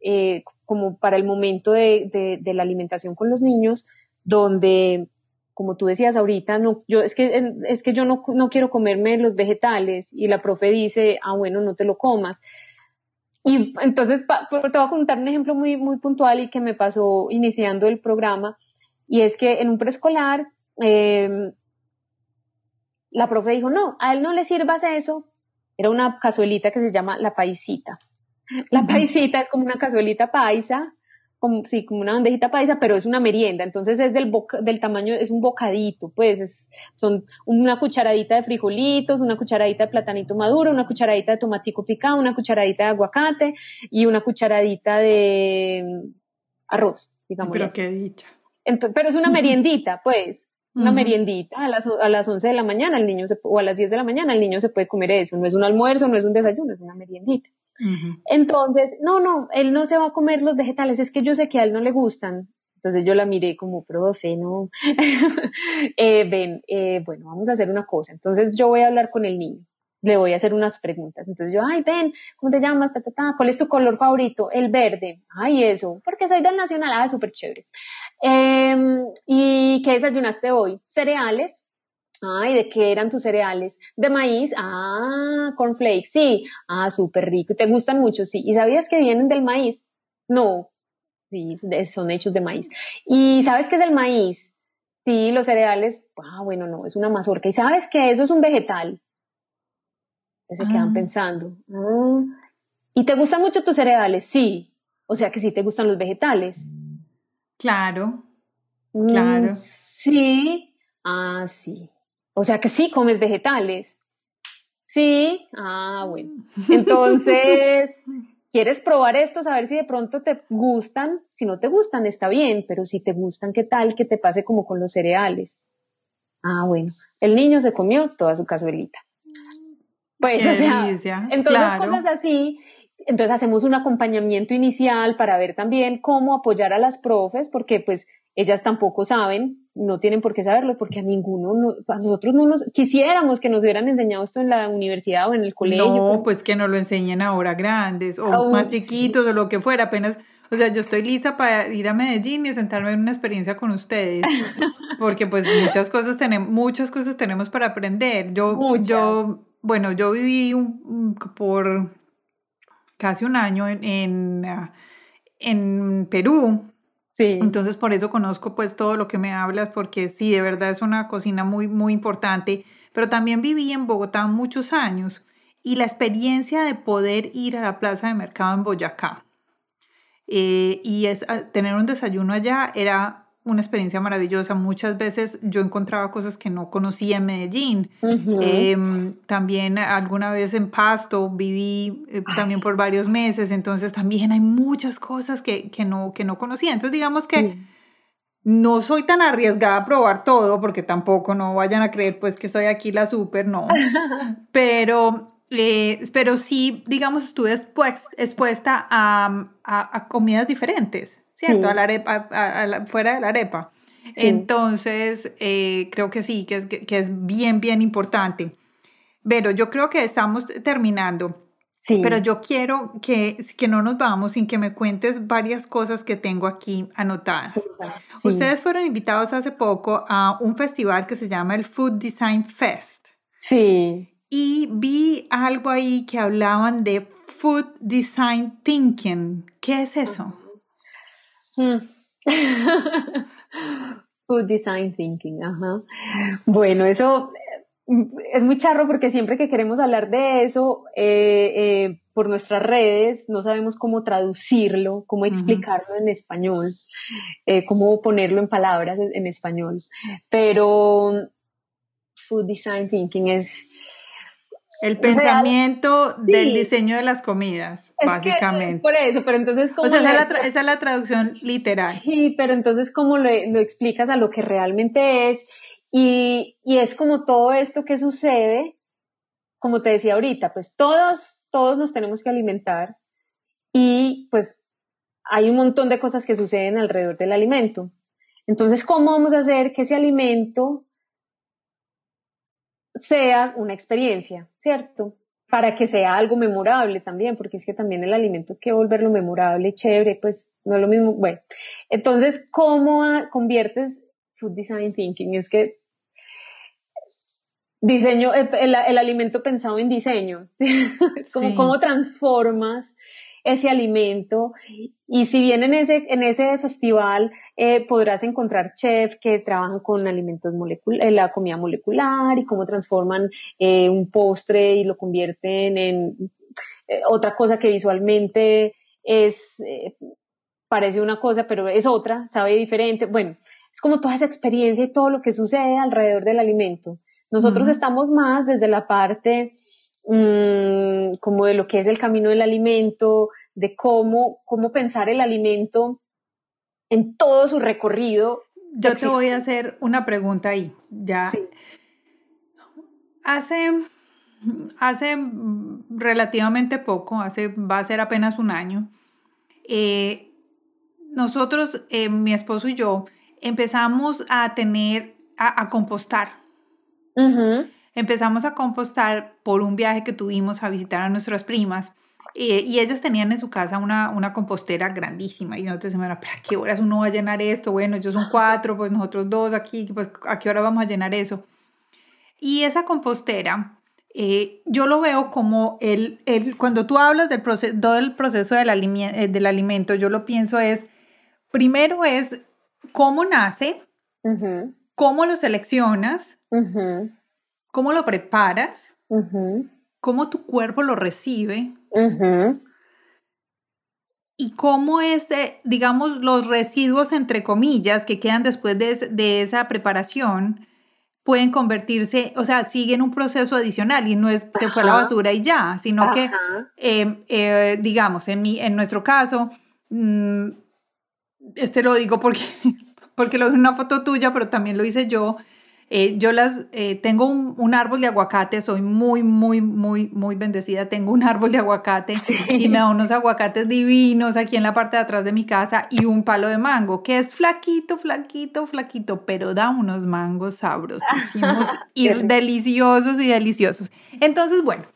eh, como para el momento de la alimentación con los niños, donde como tú decías ahorita, no, yo, es que, es que yo no, no quiero comerme los vegetales y la profe dice, ah, bueno, no te lo comas. Y entonces te voy a contar un ejemplo muy, muy puntual y que me pasó iniciando el programa, y es que en un preescolar em, la profe dijo, no, a él no le sirvas eso, era una cazuelita que se llama la paisita. La paisita es como una cazuelita paisa como, sí, como una bandejita paisa, pero es una merienda, entonces es del, del tamaño, es un bocadito, pues es, son una cucharadita de frijolitos, una cucharadita de platanito maduro, una cucharadita de tomatico picado, una cucharadita de aguacate y una cucharadita de mm, arroz, digamos. Pero qué dicha. pero es una meriendita, pues, una meriendita a las, a las 11 de la mañana el niño o a las 10 de la mañana el niño se puede comer eso, no es un almuerzo, no es un desayuno, es una meriendita. Entonces, no, no, él no se va a comer los vegetales, es que yo sé que a él no le gustan. Entonces yo la miré como, profe, no. Eh, ven, eh, bueno, vamos a hacer una cosa. Entonces yo voy a hablar con el niño, le voy a hacer unas preguntas. Entonces yo, ay, ven, ¿cómo te llamas? ¿Cuál es tu color favorito? El verde. Ay, eso, porque soy del Nacional. Ah, súper chévere. Em, ¿Y qué desayunaste hoy? Cereales. Ay, ¿de qué eran tus cereales? De maíz. Ah, cornflakes, sí. Ah, súper rico. ¿Te gustan mucho? Sí. ¿Y sabías que vienen del maíz? No. Sí, son hechos de maíz. ¿Y sabes qué es el maíz? Sí, los cereales, ah, bueno, no, es una mazorca. ¿Y sabes que eso es un vegetal? Se quedan ah. pensando. Ah, ¿Y te gustan mucho tus cereales? Sí. O sea que sí te gustan los vegetales. Claro. Mm, claro. sí. Ah, sí. O sea que sí comes vegetales. Sí. Ah, bueno. Entonces, ¿quieres probar esto? A ver si de pronto te gustan. Si no te gustan, está bien, pero si te gustan, ¿qué tal que te pase como con los cereales? Ah, bueno. El niño se comió toda su cazuelita. Pues, o sea, entonces cosas así entonces hacemos un acompañamiento inicial para ver también cómo apoyar a las profes, porque pues ellas tampoco saben, no tienen por qué saberlo, porque a ninguno, a nosotros no nos quisiéramos que nos hubieran enseñado esto en la universidad o en el colegio. No, pues que no lo enseñen ahora grandes o más chiquitos o lo que fuera, apenas, o sea, yo estoy lista para ir a Medellín y sentarme en una experiencia con ustedes, porque pues muchas cosas tenemos, muchas cosas tenemos para aprender. Yo, yo, bueno, yo viví un, por casi un año en, ah, en, Perú. Sí. Entonces por eso conozco pues todo lo que me hablas porque sí, de verdad es una cocina muy, muy importante. Pero también viví en Bogotá muchos años y la experiencia de poder ir a la plaza de mercado en Boyacá eh, y es, ah, tener un desayuno allá era una experiencia maravillosa. Muchas veces yo encontraba cosas que no conocía en Medellín. Em, también alguna vez en Pasto viví eh, también por varios meses, entonces también hay muchas cosas que, que no, que no conocía. Entonces digamos que no soy tan arriesgada a probar todo, porque tampoco no vayan a creer pues que soy aquí la súper, no. Pero eh, pero sí, digamos, estuve expuesta a, a, a, comidas diferentes. ¿Cierto? A la arepa, fuera de la arepa. Entonces, eh, creo que sí, que es, que, es bien, bien importante. Pero yo creo que estamos terminando. Sí. Pero yo quiero que, que no nos vamos sin que me cuentes varias cosas que tengo aquí anotadas. Ustedes fueron invitados hace poco a un festival que se llama el Food Design Fest. Sí. Y vi algo ahí que hablaban de Food Design Thinking. ¿Qué es eso? Mm. Food design thinking, ajá. Bueno, eso mm, es muy charro porque siempre que queremos hablar de eso eh, eh, por nuestras redes, no sabemos cómo traducirlo, cómo explicarlo en español, eh, cómo ponerlo en palabras en español. Pero food design thinking es el pensamiento del diseño de las comidas, básicamente. por eso, pero entonces, ¿cómo o sea, esa, es la traducción literal. Sí, pero entonces, ¿cómo lo explicas a lo que realmente es? Y, y, es como todo esto que sucede, como te decía ahorita, pues todos, todos nos tenemos que alimentar y pues hay un montón de cosas que suceden alrededor del alimento. Entonces, ¿cómo vamos a hacer que ese alimento sea una experiencia, ¿cierto? Para que sea algo memorable también, porque es que también el alimento hay que volverlo memorable y chévere, pues no es lo mismo. Bueno, entonces, ¿cómo conviertes food design thinking? Es que diseño, el, alimento pensado en diseño, como cómo transformas ese alimento. Y si bien en ese, en ese festival eh, podrás encontrar chefs que trabajan con alimentos moleculares, eh, la comida molecular y cómo transforman eh, un postre y lo convierten en otra cosa que visualmente es, parece una cosa, pero es otra, sabe diferente. Bueno, es como toda esa experiencia y todo lo que sucede alrededor del alimento. Nosotros estamos más desde la parte Mm, como de lo que es el camino del alimento, de cómo, cómo pensar el alimento en todo su recorrido. Yo te voy a hacer una pregunta ahí, ya. Hace, hace relativamente poco, hace, va a ser apenas un año, eh, nosotros, eh, mi esposo y yo, empezamos a tener, a, compostar empezamos a compostar por un viaje que tuvimos a visitar a nuestras primas. Eh, y ellas tenían en su casa una, una compostera grandísima y nosotros decíamos, ¿para qué horas uno va a llenar esto? Bueno, ellos son cuatro, pues nosotros dos aquí, pues ¿a qué hora vamos a llenar eso? Y esa compostera, eh, yo lo veo como el, el, cuando tú hablas del proceso, todo el proceso del, eh, del alimento, yo lo pienso es primero es cómo nace, cómo lo seleccionas, cómo lo preparas, cómo tu cuerpo lo recibe y cómo ese, digamos, los residuos, entre comillas, que quedan después de, esa preparación, pueden convertirse, o sea, siguen un proceso adicional y no es se fue a la basura y ya, sino que, em, eh, digamos, en, mi, en nuestro caso, mm, este lo digo porque, porque lo en una foto tuya, pero también lo hice yo, eh, yo las eh, tengo un, árbol de aguacate, soy muy, muy, muy, muy bendecida. Tengo un árbol de aguacate y me da unos aguacates divinos aquí en la parte de atrás de mi casa y un palo de mango que es flaquito, flaquito, flaquito, pero da unos mangos sabrosísimos y deliciosos y deliciosos. Entonces, bueno,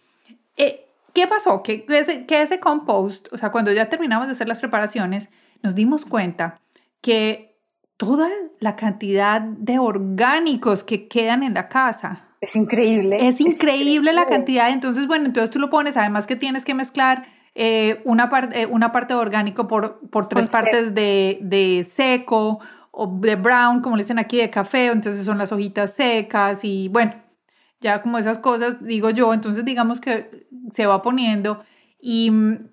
eh, ¿qué pasó? Que, ese, que ese compost, o sea, cuando ya terminamos de hacer las preparaciones, nos dimos cuenta que toda la cantidad de orgánicos que quedan en la casa. Es increíble. Es increíble la cantidad. Entonces, bueno, entonces tú lo pones, además que tienes que mezclar eh, una, parte eh, una parte de orgánico por, por tres partes de, de, seco o de brown, como le dicen aquí, de café. Entonces son las hojitas secas y bueno, ya como esas cosas, digo yo. Entonces, digamos que se va poniendo y mm,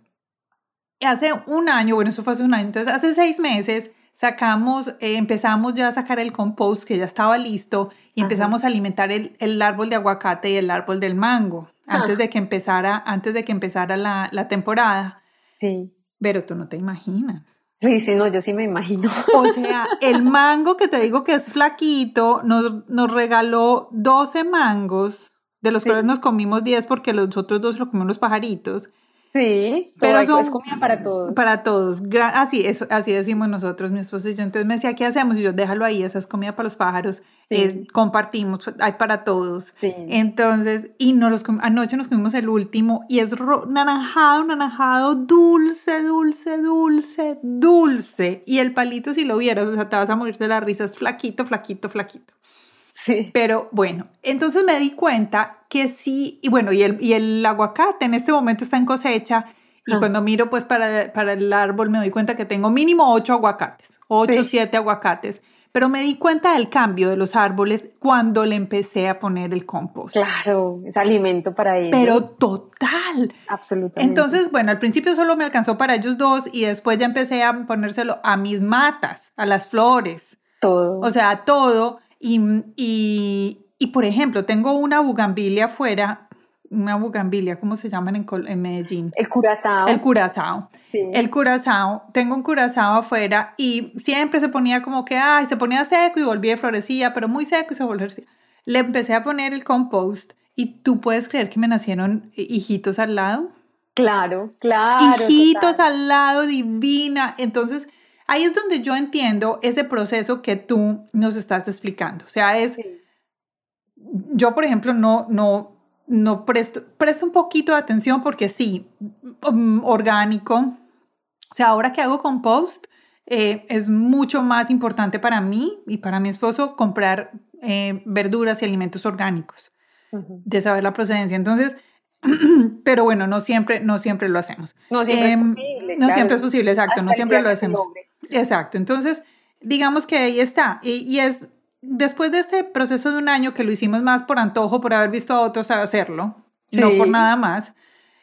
hace un año, bueno, eso fue hace un año, entonces hace seis meses sacamos, eh, empezamos ya a sacar el compost que ya estaba listo y empezamos a alimentar el, el, árbol de aguacate y el árbol del mango antes de que empezara, antes de que empezara la, la, temporada. Sí. Pero tú no te imaginas. Sí, sí, no, yo sí me imagino. O sea, el mango que te digo que es flaquito, nos, nos regaló 12 mangos, de los cuales nos comimos 10 porque los otros dos lo comimos los pajaritos. Sí, pero es comida para todos. Para todos. Así, eso, así decimos nosotros, mi esposo y yo. Entonces me decía, ¿qué hacemos? Y yo, déjalo ahí, esa es comida para los pájaros. Eh, compartimos, hay para todos. Entonces, y no los anoche nos comimos el último y es naranjado, naranjado, dulce, dulce, dulce, dulce. Y el palito, si lo vieras, o sea, te vas a morir de la risa, es flaquito, flaquito, flaquito. Pero bueno, entonces me di cuenta que sí, y bueno, y el, y el aguacate en este momento está en cosecha. Y ah. cuando miro pues para, para, el árbol me doy cuenta que tengo mínimo ocho aguacates, ocho, siete aguacates. Pero me di cuenta del cambio de los árboles cuando le empecé a poner el compost. Claro, es alimento para ellos. Pero total. Absolutamente. Entonces, bueno, al principio solo me alcanzó para ellos dos y después ya empecé a ponérselo a mis matas, a las flores. Todo. O sea, todo. Y, y, por ejemplo, tengo una bugambilia afuera, una bugambilia, ¿cómo se llaman en, en Medellín? El curazao. El curazao. El curazao. Tengo un curazao afuera y siempre se ponía como que, ay, se ponía seco y volvía y florecía, pero muy seco y se volvía. Le empecé a poner el compost y tú puedes creer que me nacieron hijitos al lado. Claro, claro. Hijitos al lado, divina. Entonces, Ahí es donde yo entiendo ese proceso que tú nos estás explicando. O sea, es, yo por ejemplo no, no, no presto, presto un poquito de atención porque sí, mm, orgánico. O sea, ahora que hago compost, eh, es mucho más importante para mí y para mi esposo comprar eh, verduras y alimentos orgánicos, de saber la procedencia. Entonces, pero bueno, no siempre, no siempre lo hacemos. No siempre es em, posible. No siempre es posible, exacto, no siempre lo hacemos. Exacto, entonces digamos que ahí está. Y, es después de este proceso de un año que lo hicimos más por antojo, por haber visto a otros hacerlo, no por nada más,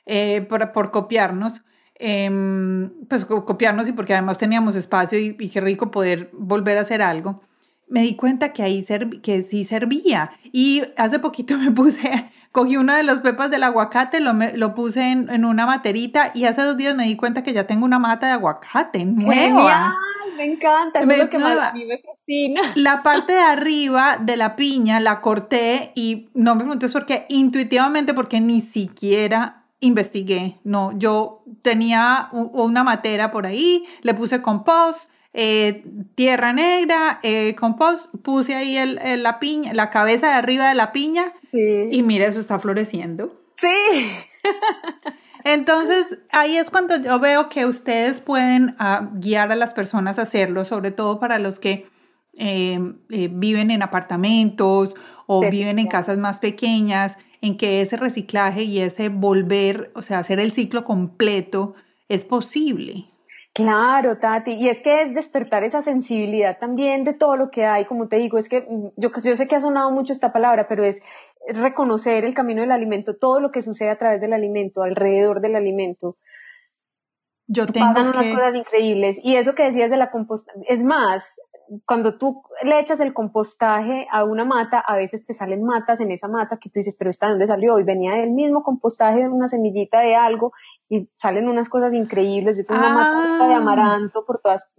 eh, por, por, copiarnos. Em, pues copiarnos y porque además teníamos espacio y, y, qué rico poder volver a hacer algo, me di cuenta que ahí que sí servía. Y hace poquito me puse cogí una de las pepas del aguacate, lo, lo puse en, en, una materita y hace dos días me di cuenta que ya tengo una mata de aguacate nueva. me encanta, es lo que más a mí me fascina. La parte de arriba de la piña la corté y no me preguntes por qué, intuitivamente porque ni siquiera investigué. No, yo tenía una matera por ahí, le puse compost, eh, tierra negra, eh, compost, puse ahí el, la piña, la cabeza de arriba de la piña y mire, eso está floreciendo. Sí. Entonces, ahí es cuando yo veo que ustedes pueden ah, guiar a las personas a hacerlo, sobre todo para los que em, eh, viven en apartamentos o viven en casas más pequeñas, en que ese reciclaje y ese volver, o sea, hacer el ciclo completo es posible. Claro, Tati, y es que es despertar esa sensibilidad también de todo lo que hay, como te digo, es que mm, yo, yo sé que ha sonado mucho esta palabra, pero es reconocer el camino del alimento, todo lo que sucede a través del alimento, alrededor del alimento. Yo tengo Pasan unas cosas increíbles. Y eso que decías de la composta, es más, cuando tú le echas el compostaje a una mata, a veces te salen matas en esa mata que tú dices, pero ¿esta dónde salió? Y venía del mismo compostaje de una semillita de algo y salen unas cosas increíbles. Yo tengo una mata de ah. amaranto por todas,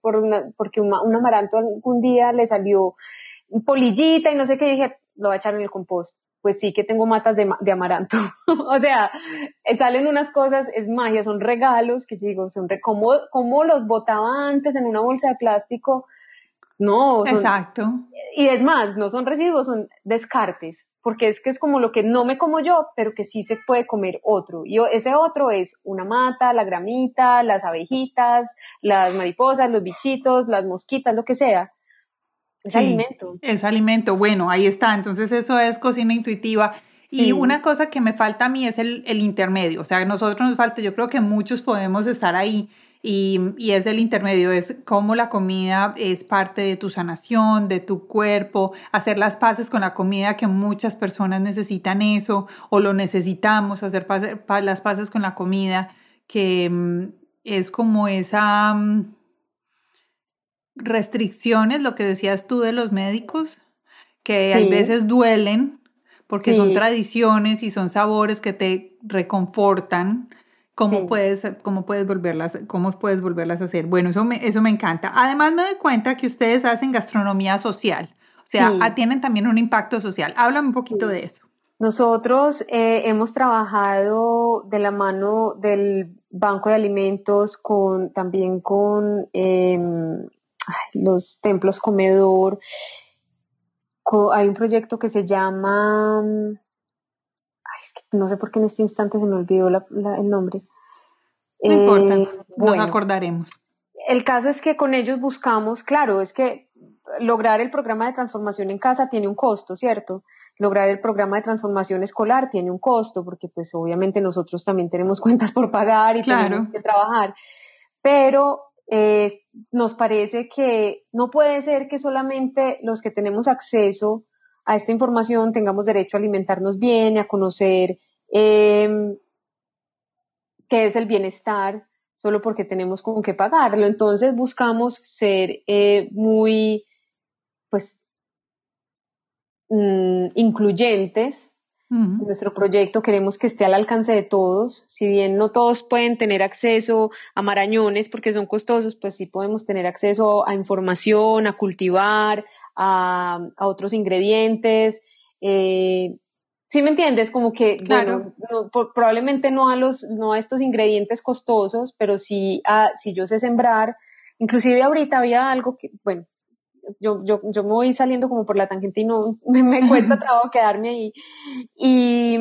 por porque un amaranto algún día le salió polillita y no sé qué, dije, lo voy a echar en el compost. Pues sí que tengo matas de, de amaranto. o sea, salen unas cosas, es magia, son regalos que digo, son re, como, como los botaba antes en una bolsa de plástico no. Exacto. Y es más, no son residuos, son descartes, porque es que es como lo que no me como yo, pero que sí se puede comer otro. Y ese otro es una mata, la gramita, las abejitas, las mariposas, los bichitos, las mosquitas, lo que sea. Es alimento. Es alimento. Bueno, ahí está. Entonces eso es cocina intuitiva. Y una cosa que me falta a mí es el, el intermedio. O sea, a nosotros nos falta, yo creo que muchos podemos estar ahí y, es el intermedio, es cómo la comida es parte de tu sanación, de tu cuerpo, hacer las paces con la comida, que muchas personas necesitan eso, o lo necesitamos, hacer las paces con la comida, que mm, es como esa mm, restricciones, lo que decías tú de los médicos, que a veces duelen porque son tradiciones y son sabores que te reconfortan ¿Cómo, puedes, cómo, puedes volverlas, ¿Cómo puedes volverlas a hacer? Bueno, eso me, eso me encanta. Además, me doy cuenta que ustedes hacen gastronomía social, o sea, tienen también un impacto social. Háblame un poquito de eso. Nosotros eh, hemos trabajado de la mano del Banco de Alimentos con también con em, los templos comedor. hay un proyecto que se llama no sé por qué en este instante se me olvidó el nombre. No importa, eh, nos acordaremos. El caso es que con ellos buscamos, claro, es que lograr el programa de transformación en casa tiene un costo, ¿cierto? Lograr el programa de transformación escolar tiene un costo, porque pues obviamente nosotros también tenemos cuentas por pagar y tenemos que trabajar. Pero eh, nos parece que no puede ser que solamente los que tenemos acceso a esta información tengamos derecho a alimentarnos bien, a conocer em, qué es el bienestar, solo porque tenemos con qué pagarlo. Entonces buscamos ser eh, muy, pues, mm, incluyentes. En nuestro proyecto queremos que esté al alcance de todos. Si bien no todos pueden tener acceso a marañones porque son costosos, pues sí podemos tener acceso a información, a cultivar, a, otros ingredientes. Eh, ¿Sí me entiendes? Como que, bueno, probablemente no a, los, no a estos ingredientes costosos, pero sí a, si yo sé sembrar. Inclusive ahorita había algo que, bueno, yo, yo, yo me voy saliendo como por la tangente y no me, me cuesta trabajo quedarme ahí. Y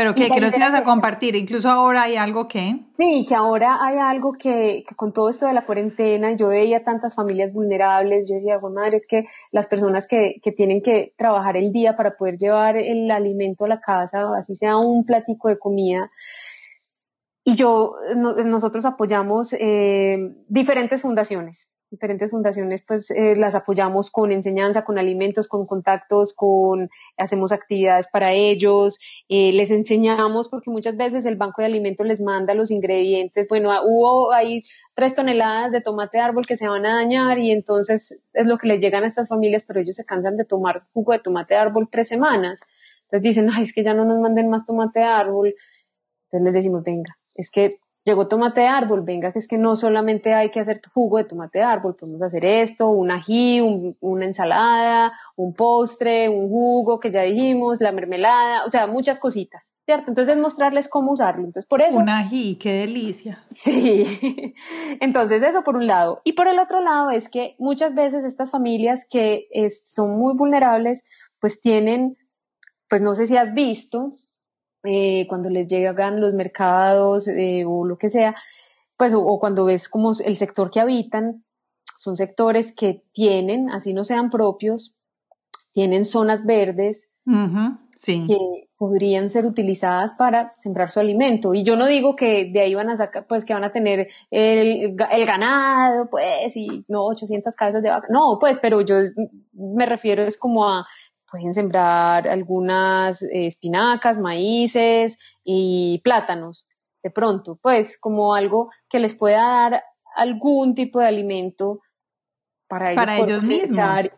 pero que, que nos ibas a compartir, incluso ahora hay algo que... Sí, que ahora hay algo que, con todo esto de la cuarentena, yo veía tantas familias vulnerables, yo decía, bueno, madre, es que las personas que, que tienen que trabajar el día para poder llevar el alimento a la casa, así sea un platico de comida, y yo, nosotros apoyamos eh, diferentes fundaciones, diferentes fundaciones, pues eh, las apoyamos con enseñanza, con alimentos, con contactos, con hacemos actividades para ellos, eh, les enseñamos porque muchas veces el banco de alimentos les manda los ingredientes. Bueno, ah, hubo ahí tres toneladas de tomate de árbol que se van a dañar y entonces es lo que les llegan a estas familias, pero ellos se cansan de tomar jugo de tomate de árbol tres semanas. Entonces dicen, ay, es que ya no nos manden más tomate de árbol. Entonces les decimos, venga, es que llegó tomate de árbol, venga, que es que no solamente hay que hacer jugo de tomate de árbol, podemos hacer esto, un ají, una ensalada, un postre, un jugo que ya dijimos, la mermelada, o sea, muchas cositas, ¿cierto? Entonces mostrarles cómo usarlo. Entonces, por eso. Un ají, qué delicia. Sí. Entonces, eso por un lado. Y por el otro lado es que muchas veces estas familias que son muy vulnerables, pues tienen, pues no sé si has visto, eh, cuando les llegan los mercados eh, o lo que sea, pues o, cuando ves como el sector que habitan, son sectores que tienen, así no sean propios, tienen zonas verdes, sí. que podrían ser utilizadas para sembrar su alimento. Y yo no digo que de ahí van a sacar, pues que van a tener el, ganado, pues, y no 800 casas de vaca. No, pues, pero yo me refiero es como a, pueden sembrar algunas eh, espinacas, maíces y plátanos, de pronto, pues, como algo que les pueda dar algún tipo de alimento para ellos, para ellos mismos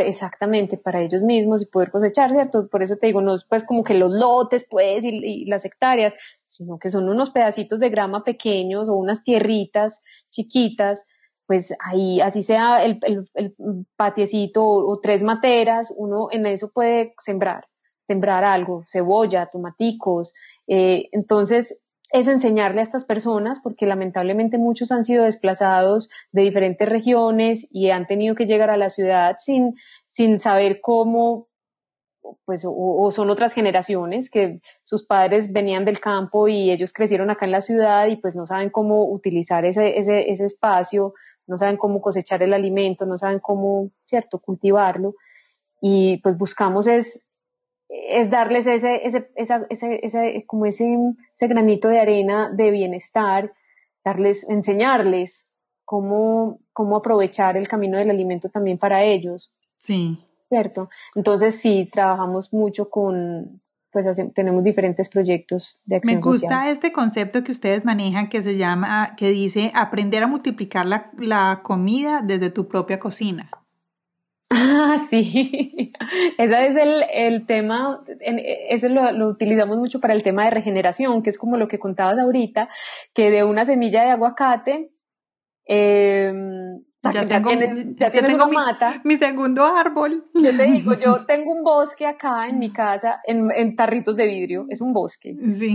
exactamente, para ellos mismos y poder cosechar, ¿cierto? Por eso te digo, no es pues como que los lotes, pues, y, las hectáreas, sino que son unos pedacitos de grama pequeños o unas tierritas chiquitas, pues ahí, así sea el, el, patiecito o, tres materas, uno en eso puede sembrar, sembrar algo, cebolla, tomaticos, eh, entonces es enseñarle a estas personas, porque lamentablemente muchos han sido desplazados de diferentes regiones y han tenido que llegar a la ciudad sin, sin saber cómo, pues, o, son otras generaciones que sus padres venían del campo y ellos crecieron acá en la ciudad y pues no saben cómo utilizar ese, ese, ese espacio, no saben cómo cosechar el alimento, no saben cómo, cierto, cultivarlo. Y pues buscamos es es darles ese, ese, esa, ese, ese, como ese, ese granito de arena de bienestar, darles, enseñarles cómo, cómo aprovechar el camino del alimento también para ellos. Sí. ¿Cierto? Entonces sí, trabajamos mucho con, pues tenemos diferentes proyectos de acción Me gusta este concepto que ustedes manejan que se llama, que dice aprender a multiplicar la, la comida desde tu propia cocina. Ah, sí, ese es el, el tema, ese lo, lo, utilizamos mucho para el tema de regeneración, que es como lo que contabas ahorita, que de una semilla de aguacate, eh, ya, tengo, ya tengo mi, mata. Mi segundo árbol. Yo te digo, yo tengo un bosque acá en mi casa, en, en tarritos de vidrio, es un bosque. Sí.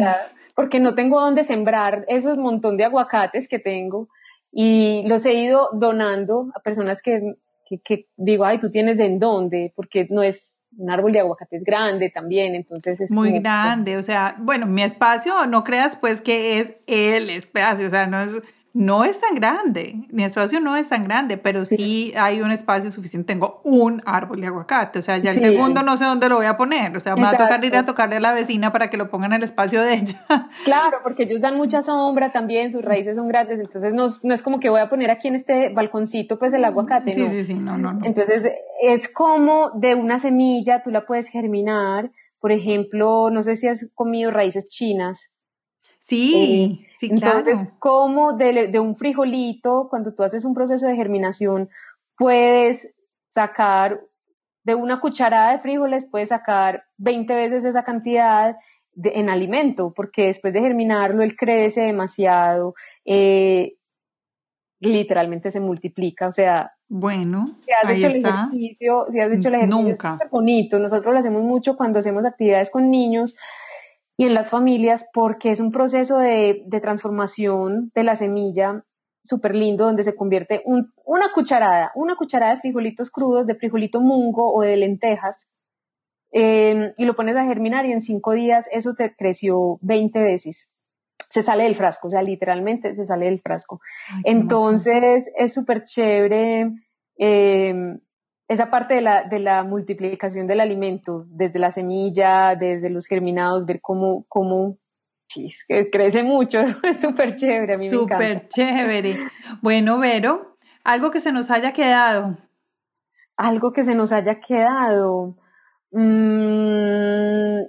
porque no tengo dónde sembrar esos montón de aguacates que tengo y los he ido donando a personas que que, digo, ay, tú tienes en dónde, porque no es un árbol de aguacate es grande también, entonces es muy grande, o sea, bueno, mi espacio, no creas pues que es el espacio, o sea, no es no es tan grande, mi espacio no es tan grande, pero sí, hay un espacio suficiente. Tengo un árbol de aguacate, o sea, ya el segundo no sé dónde lo voy a poner, o sea, me va a tocar ir a tocarle a la vecina para que lo ponga en el espacio de ella. Claro, porque ellos dan mucha sombra también, sus raíces son grandes, entonces no, no es como que voy a poner aquí en este balconcito pues el aguacate, sí, Sí, sí, no, no, no. Entonces es como de una semilla tú la puedes germinar, por ejemplo, no sé si has comido raíces chinas. Sí, eh, sí, Entonces, como de, un frijolito, cuando tú haces un proceso de germinación, puedes sacar de una cucharada de frijoles, puedes sacar 20 veces esa cantidad en alimento, porque después de germinarlo, él crece demasiado, eh, literalmente se multiplica, o sea, bueno, si has hecho el ejercicio, si has hecho el ejercicio, Nunca. es bonito. Nosotros lo hacemos mucho cuando hacemos actividades con niños y en las familias porque es un proceso de, transformación de la semilla súper lindo donde se convierte una cucharada, una cucharada de frijolitos crudos, de frijolito mungo o de lentejas, em, y lo pones a germinar y en cinco días eso te creció 20 veces. Se sale del frasco, o sea, literalmente se sale del frasco. Entonces es súper chévere em, esa parte de la, de la multiplicación del alimento, desde la semilla, desde los germinados, ver cómo, cómo sí, es que crece mucho, es súper chévere, a mí Súper me encanta. chévere. Bueno, Vero, algo que se nos haya quedado. Algo que se nos haya quedado. Mm,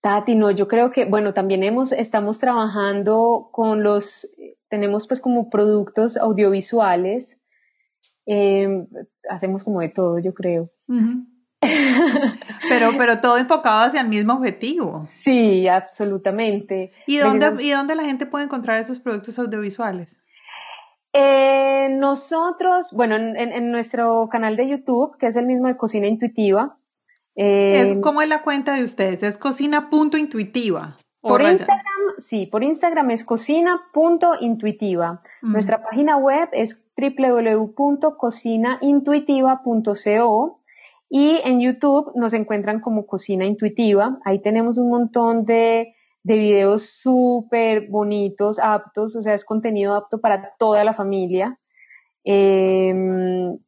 Tati, no, yo creo que, bueno, también hemos, estamos trabajando con los, tenemos pues como productos audiovisuales Em, hacemos como de todo, yo creo. pero, pero todo enfocado hacia el mismo objetivo. Sí, absolutamente. ¿Y dónde, ¿y dónde la gente puede encontrar esos productos audiovisuales? Eh, nosotros, bueno, en, nuestro canal de YouTube, que es el mismo de Cocina Intuitiva. es, em, ¿Cómo es la cuenta de ustedes? Es cocina.intuitiva. Por Instagram, sí, por Instagram es cocina.intuitiva. Nuestra página web es www.cocinaintuitiva.co y en YouTube nos encuentran como Cocina Intuitiva. Ahí tenemos un montón de, videos súper bonitos, aptos, o sea, es contenido apto para toda la familia. Em,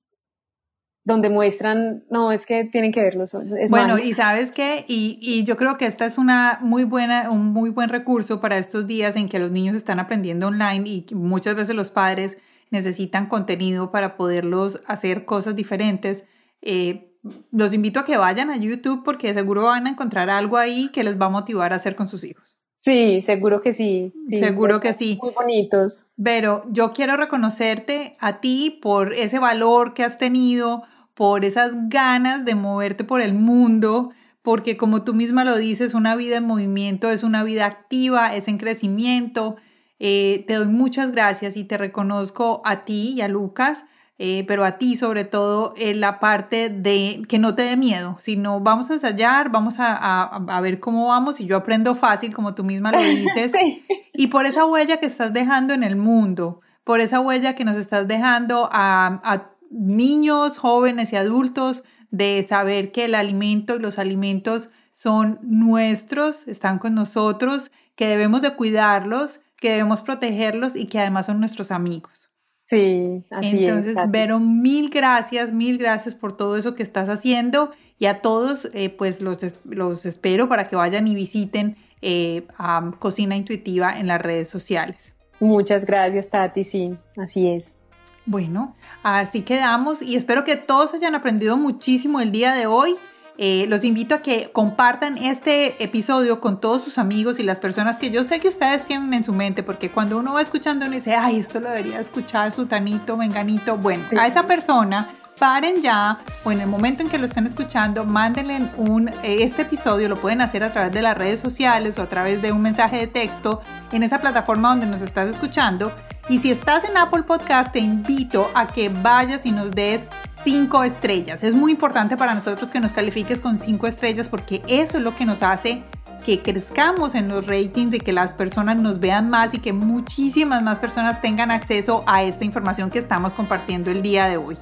donde muestran, no, es que tienen que verlo. bueno, y sabes qué, y, y, yo creo que esta es una muy buena, un muy buen recurso para estos días en que los niños están aprendiendo online y muchas veces los padres necesitan contenido para poderlos hacer cosas diferentes. Eh, los invito a que vayan a YouTube porque seguro van a encontrar algo ahí que les va a motivar a hacer con sus hijos. Sí, seguro que sí. seguro que sí. Muy bonitos. Pero yo quiero reconocerte a ti por ese valor que has tenido, por esas ganas de moverte por el mundo, porque como tú misma lo dices, una vida en movimiento es una vida activa, es en crecimiento. Eh, te doy muchas gracias y te reconozco a ti y a Lucas, eh, pero a ti sobre todo en la parte de que no te dé miedo, sino vamos a ensayar, vamos a, a, ver cómo vamos y yo aprendo fácil, como tú misma lo dices, y por esa huella que estás dejando en el mundo, por esa huella que nos estás dejando a, a niños, jóvenes y adultos de saber que el alimento y los alimentos son nuestros, están con nosotros, que debemos de cuidarlos, que debemos protegerlos y que además son nuestros amigos. Sí, así Entonces, Vero, mil gracias, mil gracias por todo eso que estás haciendo y a todos, eh, pues los, los espero para que vayan y visiten eh, a Cocina Intuitiva en las redes sociales. Muchas gracias, Tati, sí, así es. Bueno, así quedamos y espero que todos hayan aprendido muchísimo el día de hoy. Eh, los invito a que compartan este episodio con todos sus amigos y las personas que yo sé que ustedes tienen en su mente, porque cuando uno va escuchando uno dice, ay, esto lo debería escuchar su tanito, menganito. Bueno, a esa persona paren ya o en el momento en que lo estén escuchando, mándenle un, eh, este episodio, lo pueden hacer a través de las redes sociales o a través de un mensaje de texto en esa plataforma donde nos estás escuchando. Y si estás en Apple Podcast, te invito a que vayas y nos des cinco estrellas. Es muy importante para nosotros que nos califiques con cinco estrellas porque eso es lo que nos hace que crezcamos en los ratings y que las personas nos vean más y que muchísimas más personas tengan acceso a esta información que estamos compartiendo el día de hoy.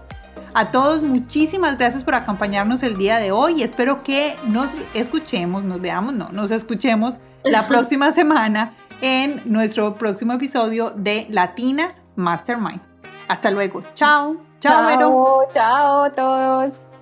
A todos muchísimas gracias por acompañarnos el día de hoy y espero que nos escuchemos, nos veamos, no, nos escuchemos la próxima semana en nuestro próximo episodio de Latinas Mastermind. Hasta luego. Chao. Chao, Chao, a todos.